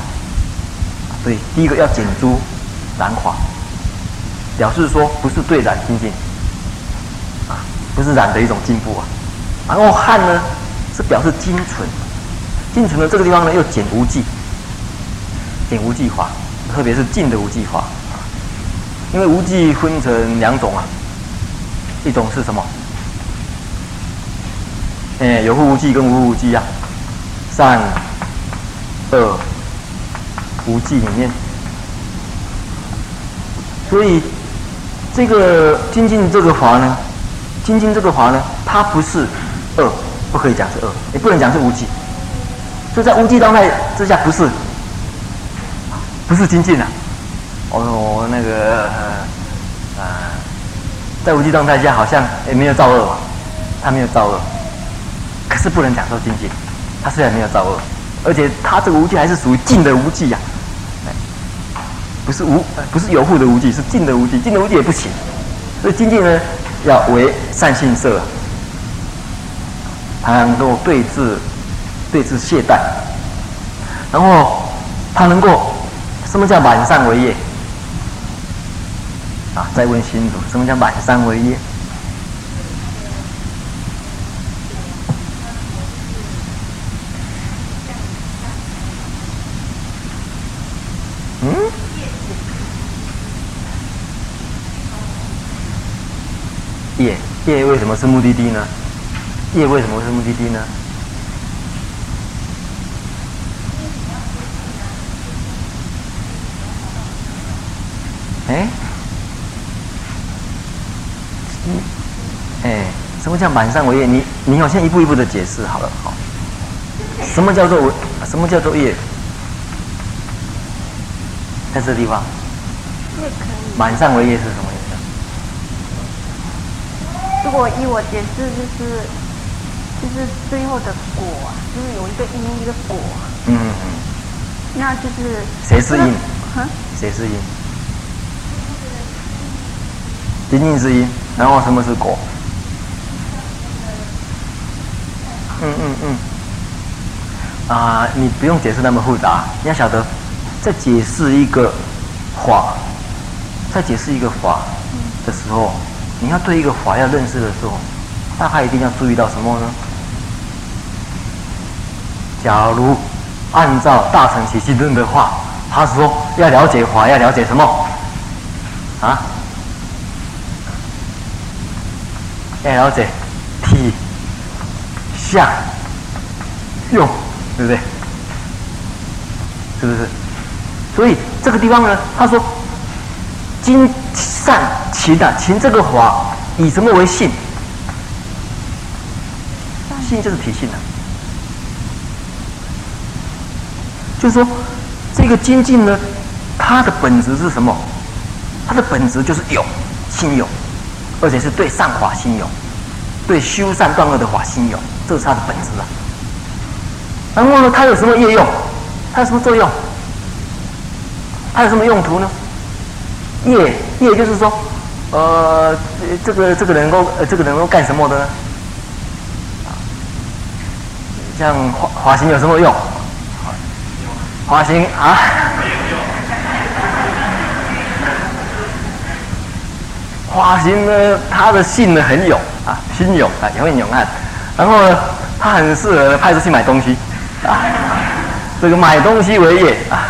对第一个要减诸染法，表示说不是对染精进。不是染的一种进步啊，然后汉呢是表示精纯，精纯的这个地方呢又减无记，减无记法，特别是净的无记法，因为无记分成两种啊，一种是什么？哎，有覆无记跟无覆无记啊，善恶无记里面，所以这个精进这个法呢。精进这个法呢，它不是恶，不可以讲是恶，也不能讲是无记。所以在无记状态之下，不是，不是精进啊。哦，那个呃，在无记状态下，好像也没有造恶，他没有造恶，可是不能讲说精进，他虽然没有造恶，而且他这个无记还是属于净的无记呀，不是无，不是有护的无记，是净的无记，净的无记也不行。所以精进呢，要为善信色，他能够对治对治懈怠，然后他能够什么叫满善为业？啊，再问新主，什么叫满善为业？业业为什么是目的地呢？业为什么是目的地呢？哎，嗯，哎，什么叫满善为业？你你好像一步一步的解释好了，好。什么叫做为？什么叫做业？在这地方，满善为业是什么？如果依我解释，就是就是最后的果，就是有一个因，一个果。嗯嗯。那就是谁是因？嗯？谁是因？仅仅是因，然后什么是果？嗯嗯嗯。啊，你不用解释那么复杂，你要晓得，在解释一个法，在解释一个法的时候，你要对一个法要认识的时候，大概一定要注意到什么呢？假如按照大乘起信论的话，他说要了解法，要了解什么？啊？要了解体、相、用。对不对？是不是？所以这个地方呢，他说：“精善勤啊，勤这个法以什么为性？性就是体性啊。就是说，这个精进呢，它的本质是什么？它的本质就是有心有，而且是对善法心有，对修善断恶的法心有，这是它的本质啊。”然后呢，它有什么业用？它有什么作用？它有什么用途呢？业也就是说，呃，这个这个能够呃这个能够干什么的呢？像华华行有什么用？华行啊？华行呢，他的性呢很勇啊，心勇啊，也会勇悍。然后呢，他很适合派出去买东西。啊，这个买东西为业啊，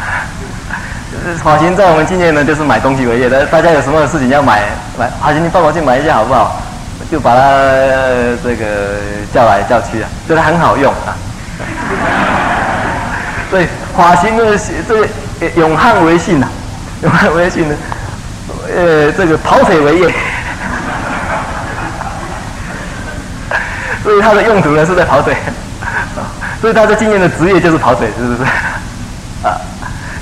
华行在我们今年呢，就是买东西为业的。大家有什么事情要买，买华行，你帮我去买一下好不好？就把他这个叫来叫去啊，觉得很好用啊。所以华行的这个永汉为信呐，永汉为 信呢，呃，这个跑腿为业，所以它的用途呢是在跑腿。所以大家今年的职业就是跑腿，是不是？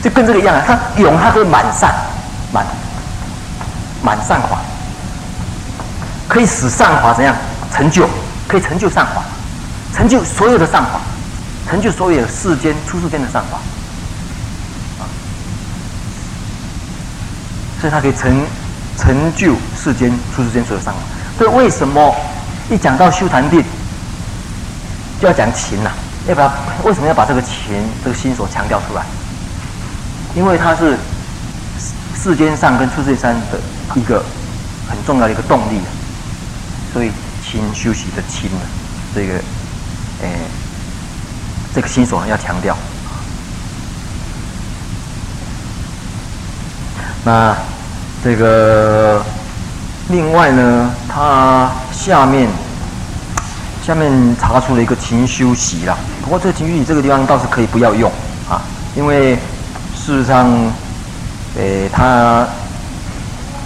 就跟这个一样啊。他勇，他可以满善，满满善法，可以使善法怎样成就？可以成就善法，成就所有的善法，成就所有世间出世间的善法。所以他可以成成就世间出世间所有善法。所以为什么一讲到修禅定，就要讲勤呐、要不要？为什么要把这个勤这个心所强调出来？因为它是世间上跟出世间的一个很重要的一个动力，所以勤修习的勤呢，这个诶，这个心所要强调。那这个另外呢，它下面。下面查出了一个勤修习啦，不过这个勤修习这个地方倒是可以不要用啊，因为事实上，诶，他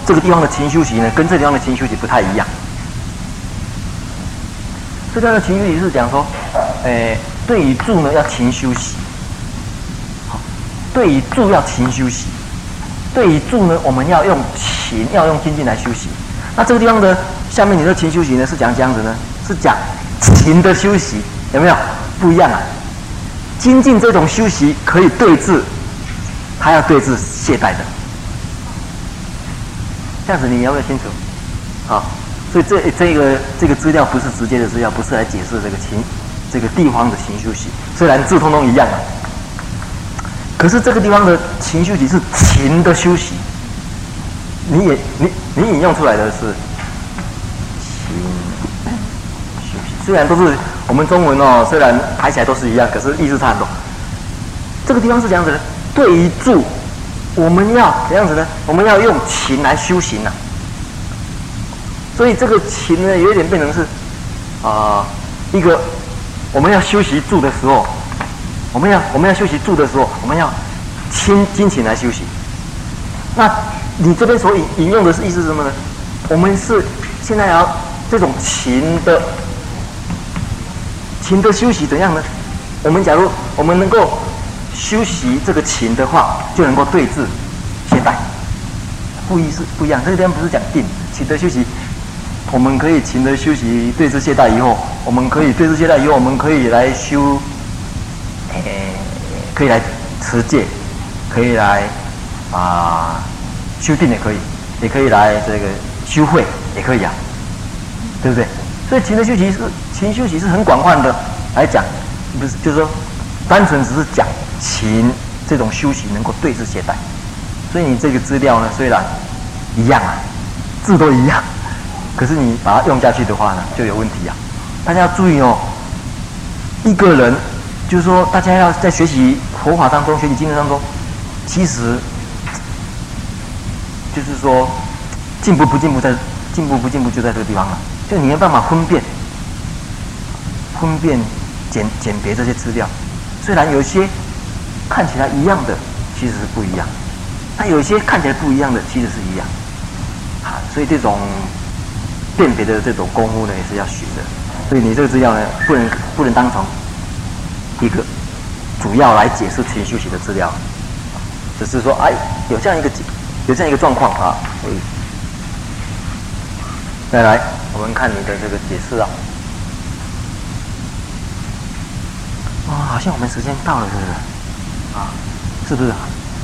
这个地方的勤修习呢，跟这地方的勤修习不太一样。这地方的勤修习是讲说，诶，对于住呢要勤修习，好，对于住要勤修习，对于住呢我们要用勤，要用精进来修习。那这个地方的下面你说勤修习呢是讲这样子呢，是讲。勤的修习有没有不一样啊？精进这种修习可以对治，还要对治懈怠的。这样子你要不要清楚？好，所以这这个这个资料不是直接的资料，不是来解释这个情这个地方的勤修习。虽然字通通一样啊，可是这个地方的勤修习是情的休息。你也你你引用出来的是情。虽然都是我们中文哦，虽然排起来都是一样，可是意思差很多。这个地方是这样子的：对于住我们要怎样子呢？我们要用勤来修行啊。所以这个勤呢，有一点变成是啊、一个我们要休息住的时候，我们要我们要休息住的时候，我们要亲金钱来休息。那你这边所引引用的是意思是什么呢？我们是现在要这种勤的勤的休息怎样呢？我们假如我们能够修习这个勤的话，就能够对治懈怠。不一是不一样，这个地方不是讲定勤的修习，我们可以勤的修习对治懈怠以后，我们可以对治懈怠以后，我们可以来修，诶，可以来持戒，可以来啊修定也可以，也可以来这个修慧也可以啊，对不对？所以勤的修习是勤修习是很广泛的来讲。不是，就是说，单纯只是讲勤这种修行能够对治懈怠，所以你这个资料呢，虽然一样啊，字都一样，可是你把它用下去的话呢，就有问题啊。大家要注意哦，一个人就是说，大家要在学习佛法当中、学习经验当中，其实就是说，进步不进步在进步不进步就在这个地方了，就你没办法分辨，分辨。简简别这些资料，虽然有些看起来一样的，其实是不一样；但有些看起来不一样的，其实是一样。啊，所以这种辨别的这种功夫呢，也是要学的。所以你这个资料呢，不能不能当成一个主要来解释勤修习的资料，只是说，哎，有这样一个有这样一个状况啊。所以，再来，我们看你的这个解释啊。哦，好像我们时间到了，是不是？啊，是不是？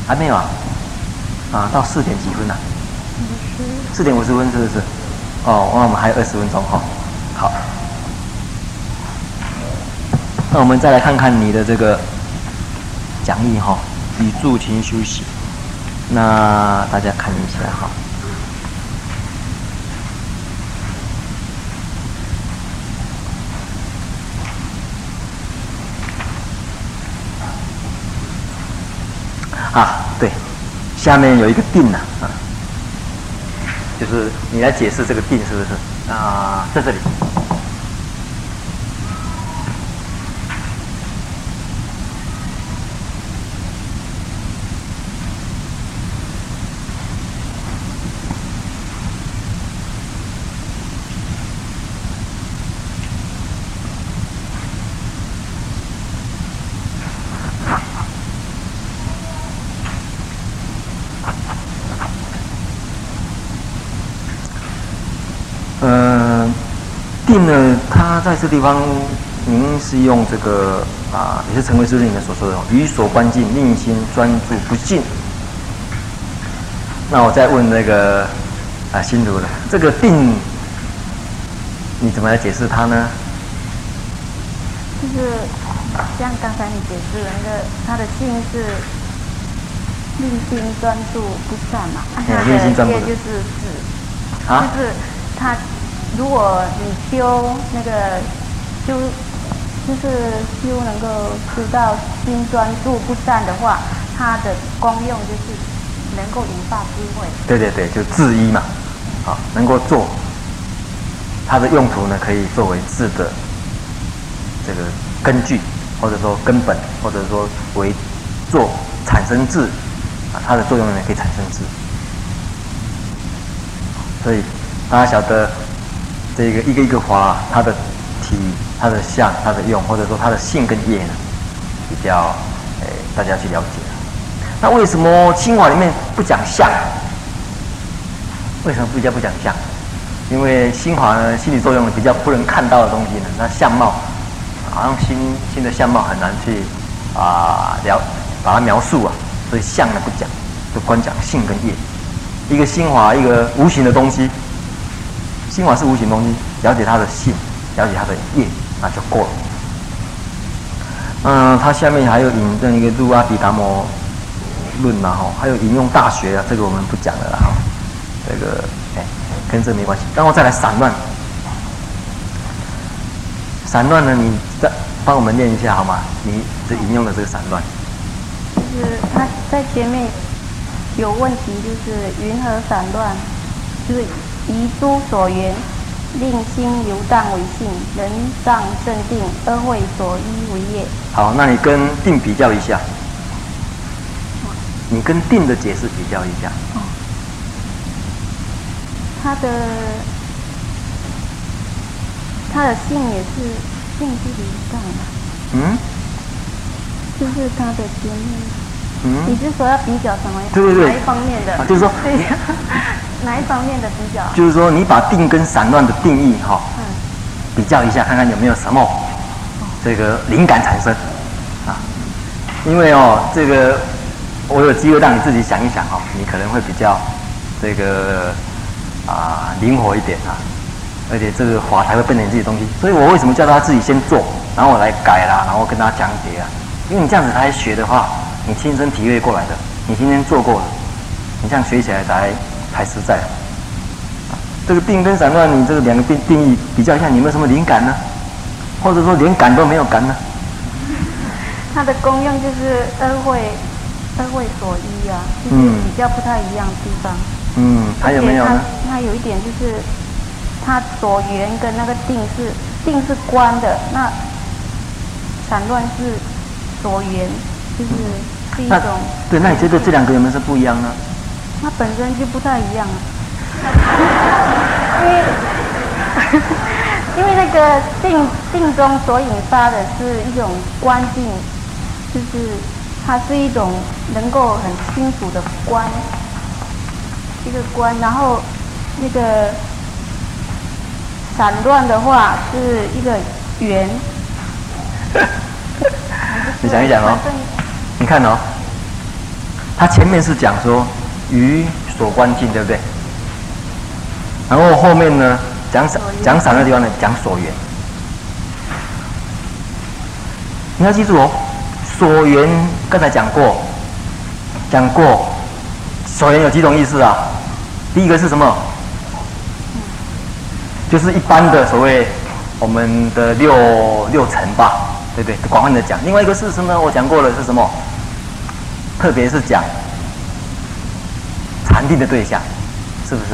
还没有啊？啊，到四点几分了？四点五十分，是不是？哦，那我们还有二十分钟哈。好，那我们再来看看你的这个讲义哈，以助勤休息。那大家看一下哈。啊，对，下面有一个定呢，啊，就是你来解释这个定是不是？啊，在这里。定呢，他在这地方，您是用这个啊，也是陈慧师里面所说的“于所观境，令心专注不进”。那我再问那个啊，心如了，这个定你怎么来解释它呢？就是像刚才你解释的那个，他的性是令心专注不散嘛，他的业就是止，啊，就是他。如果你修那个修，就是修能够修到心专注不散的话，它的功用就是能够引发智慧。对对对，就智一嘛，啊，能够做它的用途呢，可以作为智的这个根据，或者说根本，或者说为做产生智啊，它的作用呢可以产生智。所以大家晓得。这个一个一个法，它的体、它的相、它的用，或者说它的性跟业呢，比较诶，大家去了解。那为什么心华里面不讲相？为什么比较不讲相？因为心华呢，心理作用比较不能看到的东西呢，那相貌好像心心的相貌很难去啊了把它描述啊，所以相呢不讲，就光讲性跟业。一个心华，一个无形的东西。心法是无形东西，了解它的性，了解它的业，那就够了。嗯，它下面还有引证一个入阿毗达摩论嘛，哈，还有引用大学啊，这个我们不讲了啦，哈。这个哎，跟这没关系。然后再来散乱，散乱呢，你再帮我们念一下好吗？你这引用的这个散乱，就是他在前面有问题，就是云何散乱，就是移诸所缘，令心流荡为性，人障正定，恩惠所依为业。好，那你跟定比较一下，你跟定的解释比较一下。哦，他的他的性也是性是流荡的。嗯。就是他的前面。嗯，你是说要比较什么？对对对，哪一方面的？啊就是说，哪一方面的比较？就是说，你把定跟散乱的定义哈，嗯，比较一下，看看有没有什么这个灵感产生啊？因为哦，这个我有机会让你自己想一想哦，你可能会比较这个啊灵活一点啊，而且这个法才会变成你自己的东西。所以我为什么叫他自己先做，然后我来改啦，然后跟他讲解啊？因为你这样子才学的话。你亲身体会过来的，你今天做过了，你这样学起来才才实在。这个定跟散乱，你这个两个定定义比较一下，你有没有什么灵感呢？或者说连感都没有感呢？它的功用就是二会二会所依啊，就是比较不太一样的地方。嗯，还有没有呢？它有一点就是，它所缘跟那个定是定是观的，那散乱是所缘，就是。是一种对，那你觉得这两个有没有是不一样呢？它本身就不太一样啊，因 为因为那个定定中所引发的是一种观境，就是它是一种能够很清楚的观，一个观，然后那个散乱的话是一个圆。你想一想哦。你看哦，他前面是讲说于所观境，对不对？然后后面呢，讲散讲散的地方呢，讲所缘。你要记住哦，所缘刚才讲过，讲过所缘有几种意思啊？第一个是什么？就是一般的所谓我们的六六尘吧，对不对？广泛的讲。另外一个是什么？我讲过了是什么？特别是讲禅定的对象，是不是？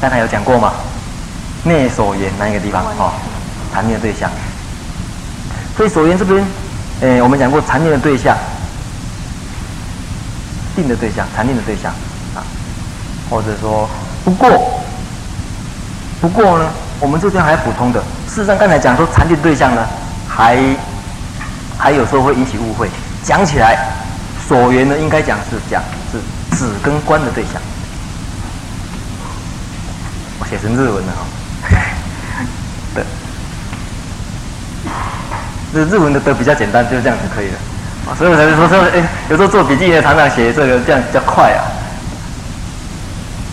刚才有讲过吗？内所缘那一个地方哦，禅定的对象。所以所缘这边，诶，我们讲过禅定的对象，定的对象，禅定的对象啊，或者说不过，不过呢，我们这边还要补充的，事实上刚才讲说禅定的对象呢，还还有时候会引起误会，讲起来。所缘呢，应该讲是讲是子跟官的对象。我写成日文了哈。对，日文的都比较简单，就是这样子可以了。所以我才说说，哎，有时候做笔记的，常常写这个这样比较快啊。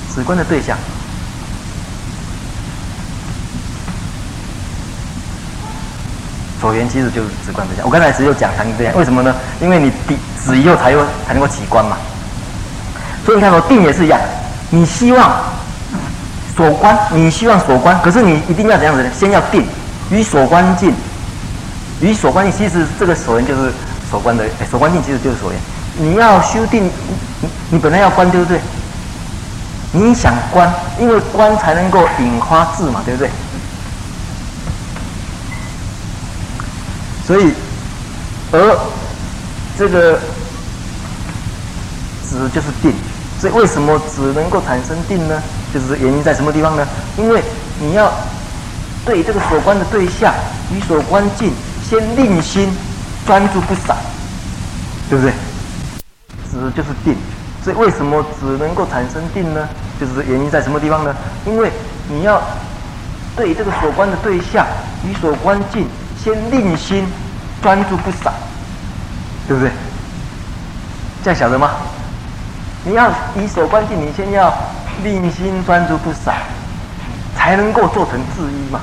子观的对象。所缘其实就是止观对象。我刚才只有讲禅定对象，为什么呢？因为你底止以后才有才能够起观嘛。所以你看说定也是一样，你希望所观，你希望所观，可是你一定要怎样子呢？先要定，与所观境，与所观境，其实这个所缘就是所观的，所观境其实就是所缘。你要修定，你你本来要观，对不对？你想观，因为观才能够引发智嘛，对不对？所以，而这个止就是定，所以为什么只能够产生定呢？就是原因在什么地方呢？因为你要对这个所观的对象与所观境，先令心专注不散，对不对？止就是定，所以为什么只能够产生定呢？就是原因在什么地方呢？因为你要对这个所观的对象与所观境。先令心专注不散，对不对？这样晓得吗？你要以守观境，你先要令心专注不散，才能够做成自依嘛。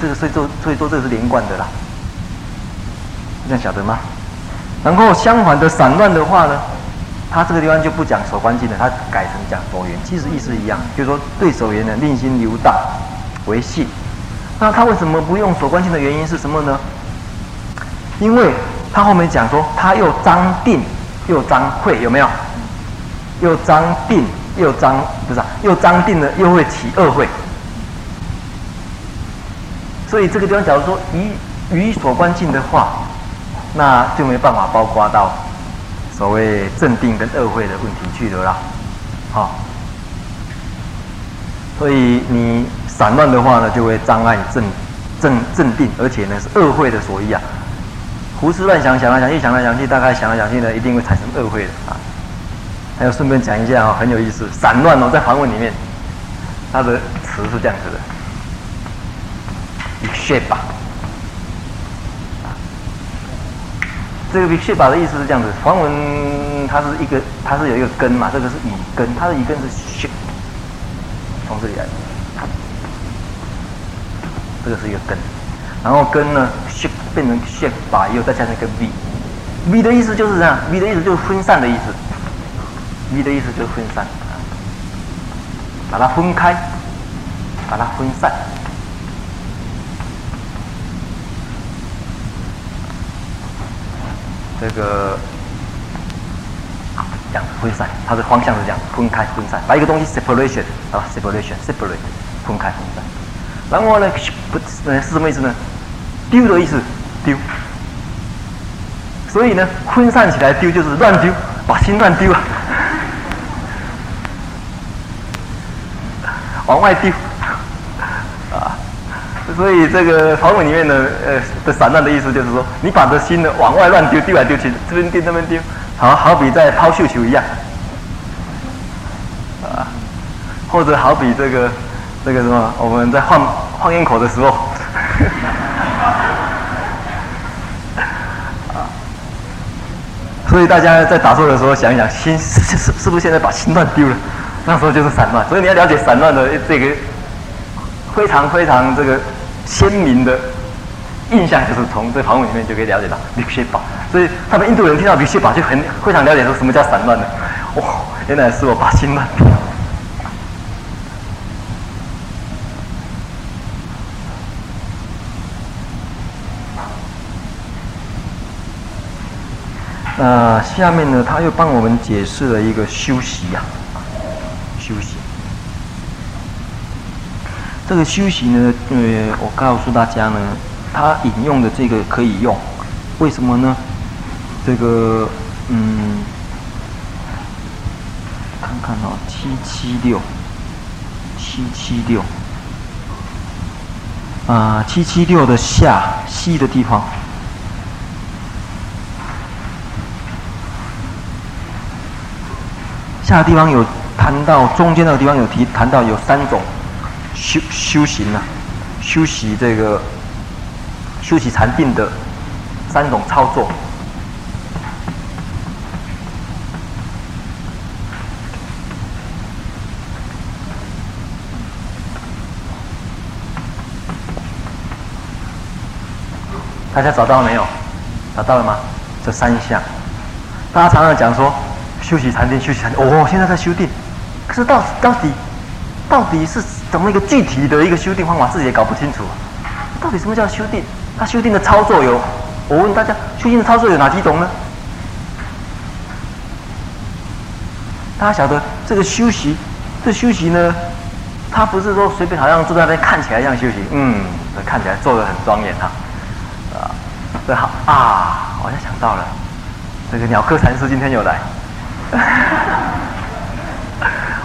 这个所以说，所以说这个是连贯的啦。这样晓得吗？然后相反的散乱的话呢，他这个地方就不讲所观境了，他改成讲所缘，其实意思一样，就是说对所缘的令心流荡为性。那他为什么不用所观境的原因是什么呢？因为他后面讲说，他又张定又张会有没有？又张定又张不是？又张定了又会起恶会。所以这个地方，假如说与与所关境的话，那就没办法包括到所谓正定跟恶会的问题去了啦。好，所以你散乱的话呢，就会障碍正正正定，而且呢是恶会的所依啊。胡思乱想，想来想去，想来想去，大概想来想去呢，一定会产生恶会的啊。还有顺便讲一下啊，很有意思，散乱哦，在梵文里面，它的词是这样子的，vikshepa。这个 shiba 的意思是这样子，梵文它是一个，它是有一个根嘛，这个是乙根，它的乙根是 sh，从这里来的，这个是一个根，然后根呢 sh 变成 shepa 以后再加上一个 v，v 的意思就是这样，v 的意思就是分散的意思，v 的意思就是分散，把它分开，把它分散。这个这样分散，它的方向是这样分开分散，把一个东西 separation 啊 separation separate 分开分散。然后呢，不是什么意思呢？丢的意思，丢。所以呢，分散起来丢就是乱丢，把心乱丢啊，往外丢啊。所以这个梵文里面的呃的散乱的意思就是说，你把这心呢往外乱丢，丢来丢去，这边丢那边丢，好好比在抛绣球一样，啊，或者好比这个这个什么，我们在放放烟口的时候，所以大家在打坐的时候想一想，心是是是不是现在把心乱丢了？那时候就是散乱。所以你要了解散乱的这个非常非常这个。鲜明的印象就是从这梵文里面就可以了解到 v i k s h a 所以他们印度人听到 v i k s h a 就很非常了解说什么叫散乱的，哇，原来是我把心乱掉。那下面呢，他又帮我们解释了一个修习呀，修习。这个修习呢，呃，我告诉大家呢，他引用的这个可以用，为什么呢？这个，嗯，看看哦，七七六，七七六，啊，七七六的下西的地方，下的地方有谈到，中间那个地方有提谈到有三种。修修行啊，修习这个修习禅定的三种操作。大家找到了没有？找到了吗？这三项，大家常常讲说休息禅定，休息禅定。哦，现在在修定，可是到到底到底是？怎么一个具体的一个修定方法，自己也搞不清楚。到底什么叫修定？他修定的操作有，我问大家，修定的操作有哪几种呢？大家晓得这个修习，这修习呢，他不是说随便好像坐在那边看起来像修习，嗯，看起来做得很庄严哈，啊，这好啊，我就想到了，这个鸟窠禅师今天又来。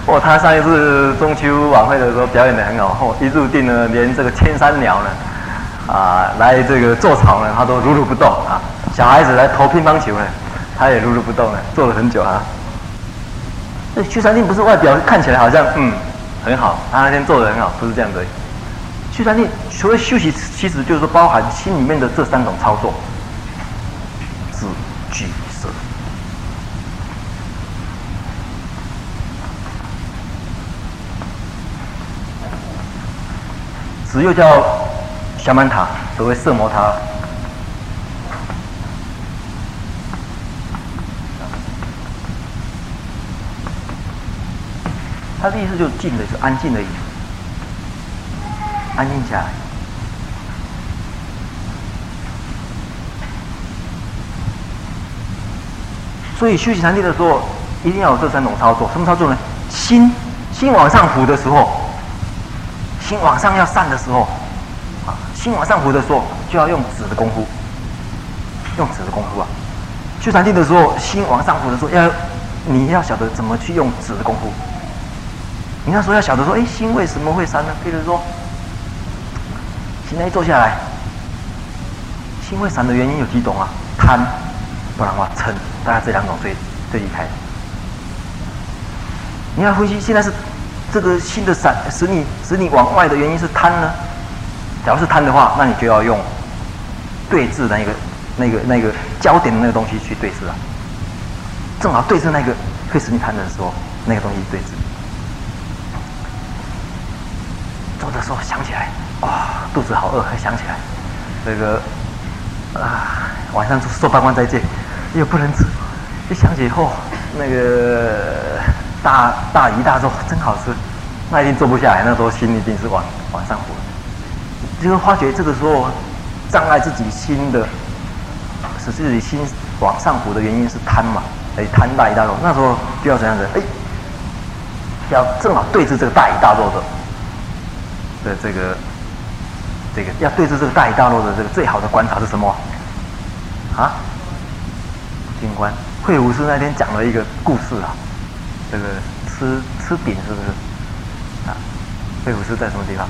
哦，他上一次中秋晚会的时候表演得很好，后一入定呢，连这个千山鸟呢，啊，来这个坐草呢，他都如如不动啊。小孩子来投乒乓球呢，他也如如不动呢，坐了很久啊。这修禅定不是外表看起来好像嗯很好，他那天做得很好，不是这样的。修禅定除了休息，其实就是包含心里面的这三种操作，止、聚、摄。又叫夏曼塔，所谓色摩他，他的意思就是静的，是安静的意思，安静下来。所以修习禅定的时候，一定要有这三种操作。什么操作呢？心心往上浮的时候，心往上要散的时候，啊，心往上浮的时候，就要用止的功夫，用止的功夫啊。去禅定的时候，心往上浮的时候，要你要晓得怎么去用止的功夫。你那时候要晓得说，哎，心为什么会散呢？比如说，现在一坐下来，心会散的原因有几种啊？贪，不然的话嗔，大概这两种最最厉害。你要分析，现在是这个心的散使你使你往外的原因是贪呢？假如是贪的话，那你就要用对治那个那个那个焦点的那个东西去对治啊。正好对治那个会使你贪的时候，那个东西对治。走的时候想起来，哇、肚子好饿，还想起来，这个啊，晚上说八关斋戒，又不能吃，一想起以后，那个大大鱼大肉真好吃，那一定坐不下来，那时候心一定是往往上浮。就是发觉这个时候障碍自己心的，使自己心往上浮的原因是贪嘛，哎，贪大鱼大肉，那时候就要怎样子？哎，要正好对治这个大鱼大肉的。的这个，这个要对治这个大鱼大肉的这个最好的观察是什么？啊？静观。慧武师那天讲了一个故事啊，这个吃吃饼是不是？啊？慧武师在什么地方？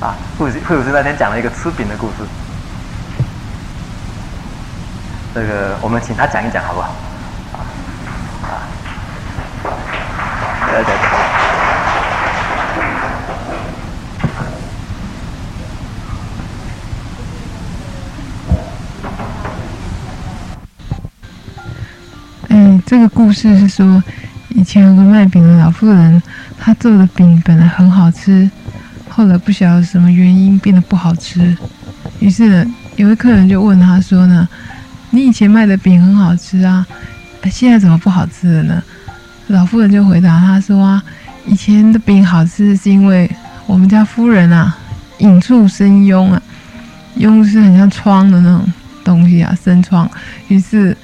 啊？慧慧武师那天讲了一个吃饼的故事。这个我们请他讲一讲好不好？啊？啊？来来来。这个故事是说，以前有个卖饼的老妇人，她做的饼本来很好吃，后来不晓得什么原因变得不好吃。于是，有位客人就问她说呢：“你以前卖的饼很好吃啊，现在怎么不好吃了呢？”老妇人就回答他说：“啊，以前的饼好吃是因为我们家夫人啊，引处生痈啊，痈是很像疮的那种东西啊，生疮，于是。”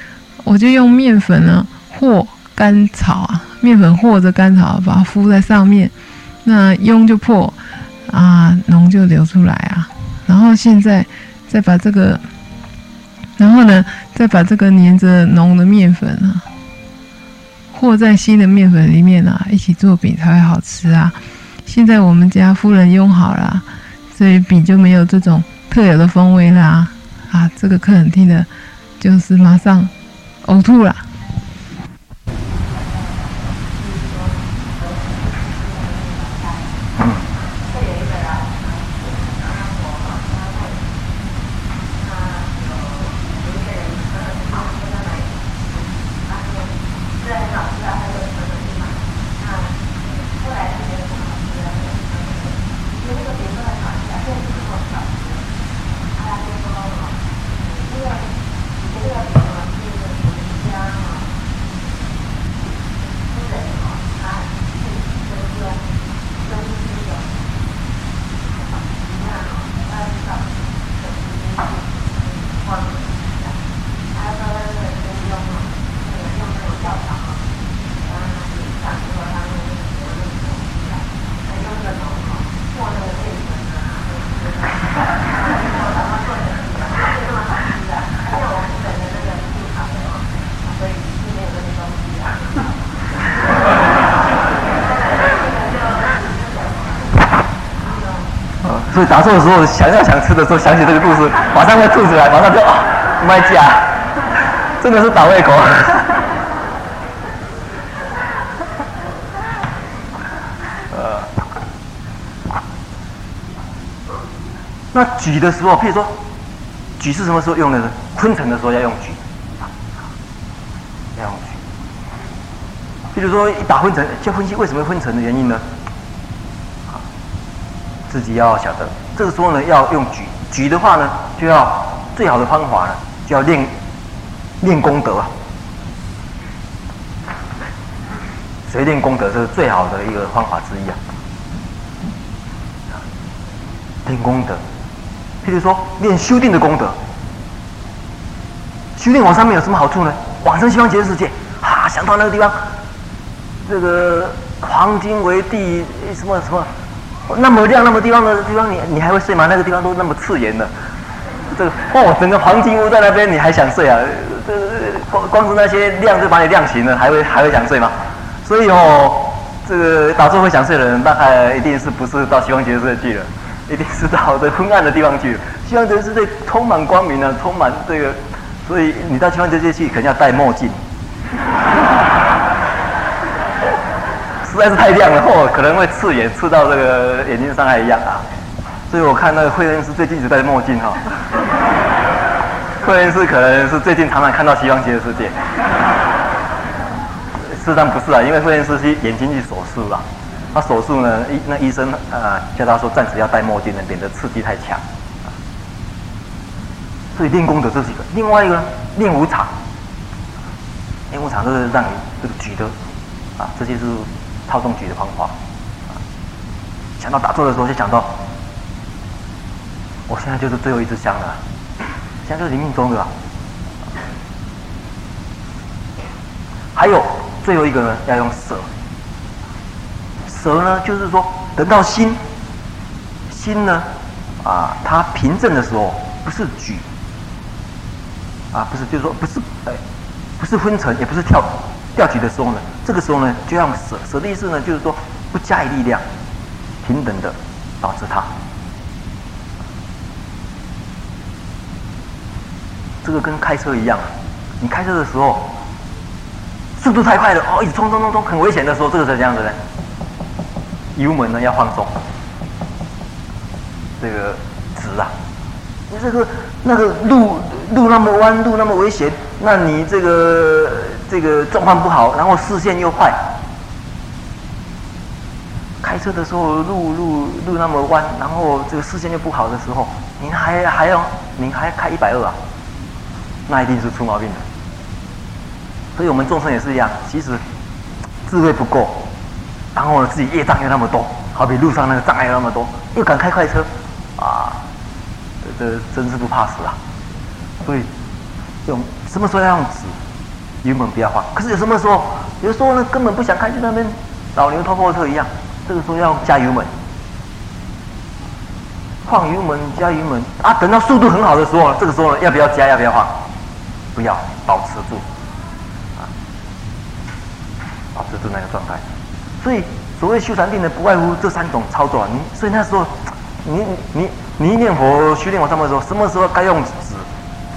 我就用面粉呢和甘草啊，面粉和着甘草，把它敷在上面，那痈就破啊，脓就流出来啊。然后现在再把这个，然后呢，再把这个粘着脓的面粉啊，和在新的面粉里面啊，一起做饼才会好吃啊。现在我们家夫人用好了，所以饼就没有这种特有的风味啦。啊，这个客人听的，就是马上。呕吐了。打坐的时候，想要想吃的时候，想起这个故事，马上会吐出来，马上就啊，卖价，真的是倒胃口。呃，那举的时候，譬如说，举是什么时候用的呢？昏沉的时候要用举，要用举。譬如说，一打昏沉，就分析为什么昏沉的原因呢？自己要晓得，这个时候呢，要用举举的话呢，就要最好的方法呢，就要练练功德啊。谁练功德是最好的一个方法之一啊？练功德，譬如说练修定的功德，修定往上面有什么好处呢？往生西方极乐世界，啊，想到那个地方，这个黄金为地，什么什么，那么亮那么地方的地方，你你还会睡吗？那个地方都那么刺眼的，这个哦，整个黄金屋在那边，你还想睡啊？这光光是那些亮就把你亮醒了，还会还会想睡吗？所以哦，这个打坐会想睡的人，大概一定是不是到西方极乐世界去了，一定是到这昏暗的地方去了。西方极乐世界充满光明啊，充满这个。所以你到西方极乐世界去，肯定要戴墨镜，实在是太亮了，哦，可能会刺眼，刺到这个眼睛伤害一样啊。所以我看那个慧恩师最近一直戴墨镜哈，慧恩师可能是最近常常看到西方极乐世界。事实上不是啊，因为慧恩师去眼睛去手术了，他手术呢，医那医生啊叫他说暂时要戴墨镜呢，免得刺激太强。所以练功德这是一个，另外一个练武场，练武场就是让你这个举的啊，这些是操纵举的方法。想到打坐的时候就想到，我现在就是最后一支香了，现在就是临命终的。还有最后一个呢，要用舍。舍呢，就是说等到心心呢啊，它平静的时候，不是举。啊，不是，就是说，不是，哎，不是昏沉，也不是跳吊举的时候呢，这个时候呢，就要舍。舍的意思呢，就是说，不加以力量，平等的保持它。这个跟开车一样，你开车的时候，速度太快了，哦，一冲冲冲冲，很危险的时候，这个是怎样子呢？油门呢要放松，这个直啊，你这个那个路。路那么弯，路那么危险，那你这个这个状况不好，然后视线又坏。开车的时候，路路路那么弯，然后这个视线又不好的时候，您还还要您还开一百二啊？那一定是出毛病的。所以我们众生也是一样，其实智慧不够，然后呢自己业障又那么多，好比路上那个障碍又那么多，又敢开快车，啊，这这真是不怕死啊！所以，用什么时候要用止，油门不要放。可是有什么时候，有时候呢根本不想开，就那边老牛拖破车一样。这个时候要加油门，放油门加油门啊！等到速度很好的时候，这个时候呢要不要加？要不要放？不要，保持住，啊，保持住那个状态。所以所谓修禅定的，不外乎这三种操作。你所以那时候，你你你念佛修炼往上的时候，什么时候该用止？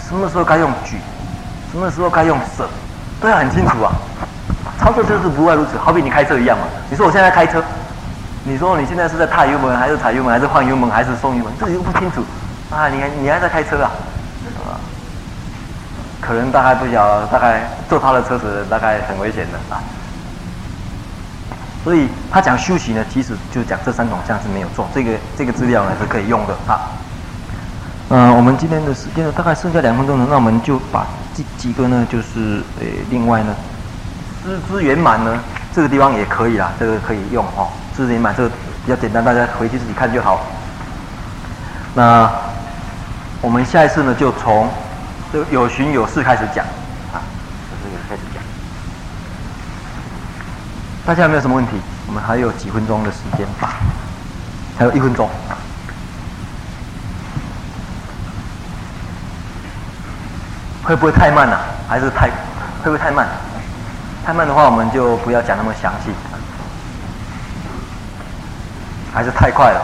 什么时候该用举，什么时候该用舍，都要很清楚啊。操作就是不外如此，好比你开车一样嘛。你说我现在开车，你说你现在是在踏油门，还是踩油门，还是换油门，还是松油门，这又不清楚啊。你还你还在开车啊？可能大概不晓得，大概坐他的车子大概很危险的啊。所以他讲修行呢，其实就讲这三种像是没有错。这个这个资料呢是可以用的啊。嗯、我们今天的时间呢，大概剩下两分钟了，那我们就把这几个呢，就是呃，另外呢，师资圆满呢，这个地方也可以啦，这个可以用哈，师资圆满这个比较简单，大家回去自己看就好。那我们下一次呢，就从这个有寻有事开始讲啊，从这个开始讲。大家有没有什么问题？我们还有几分钟的时间吧，还有一分钟。会不会太慢了、还是太会不会太慢？太慢的话，我们就不要讲那么详细。还是太快了？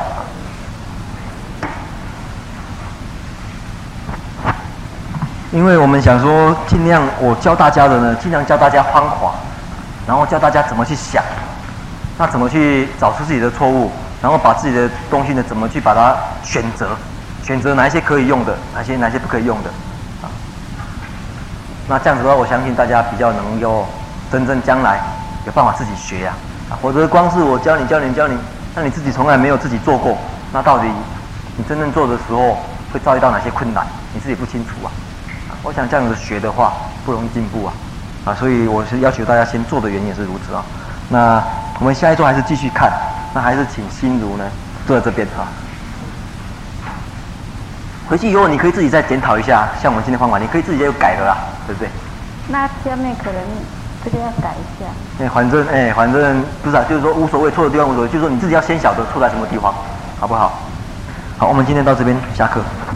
因为我们想说，尽量我教大家的呢，尽量教大家方法，然后教大家怎么去想，那怎么去找出自己的错误，然后把自己的东西呢，怎么去把它选择，选择哪一些可以用的，哪些哪些不可以用的。那这样子的话，我相信大家比较能够真正将来有办法自己学呀，啊，否则光是我教你教你教你，那你自己从来没有自己做过，那到底你真正做的时候会遭遇到哪些困难，你自己不清楚啊。我想这样子学的话不容易进步啊，啊，所以我是要求大家先做的原因也是如此啊。那我们下一周还是继续看，那还是请心如呢坐在这边啊。回去以后，你可以自己再检讨一下，像我们今天方法，你可以自己再改的啦，对不对？那下面可能这个要改一下。哎，反正哎，反正不是啊，就是说无所谓，错的地方无所谓，就是说你自己要先晓得错在什么地方，好不好？好，我们今天到这边下课。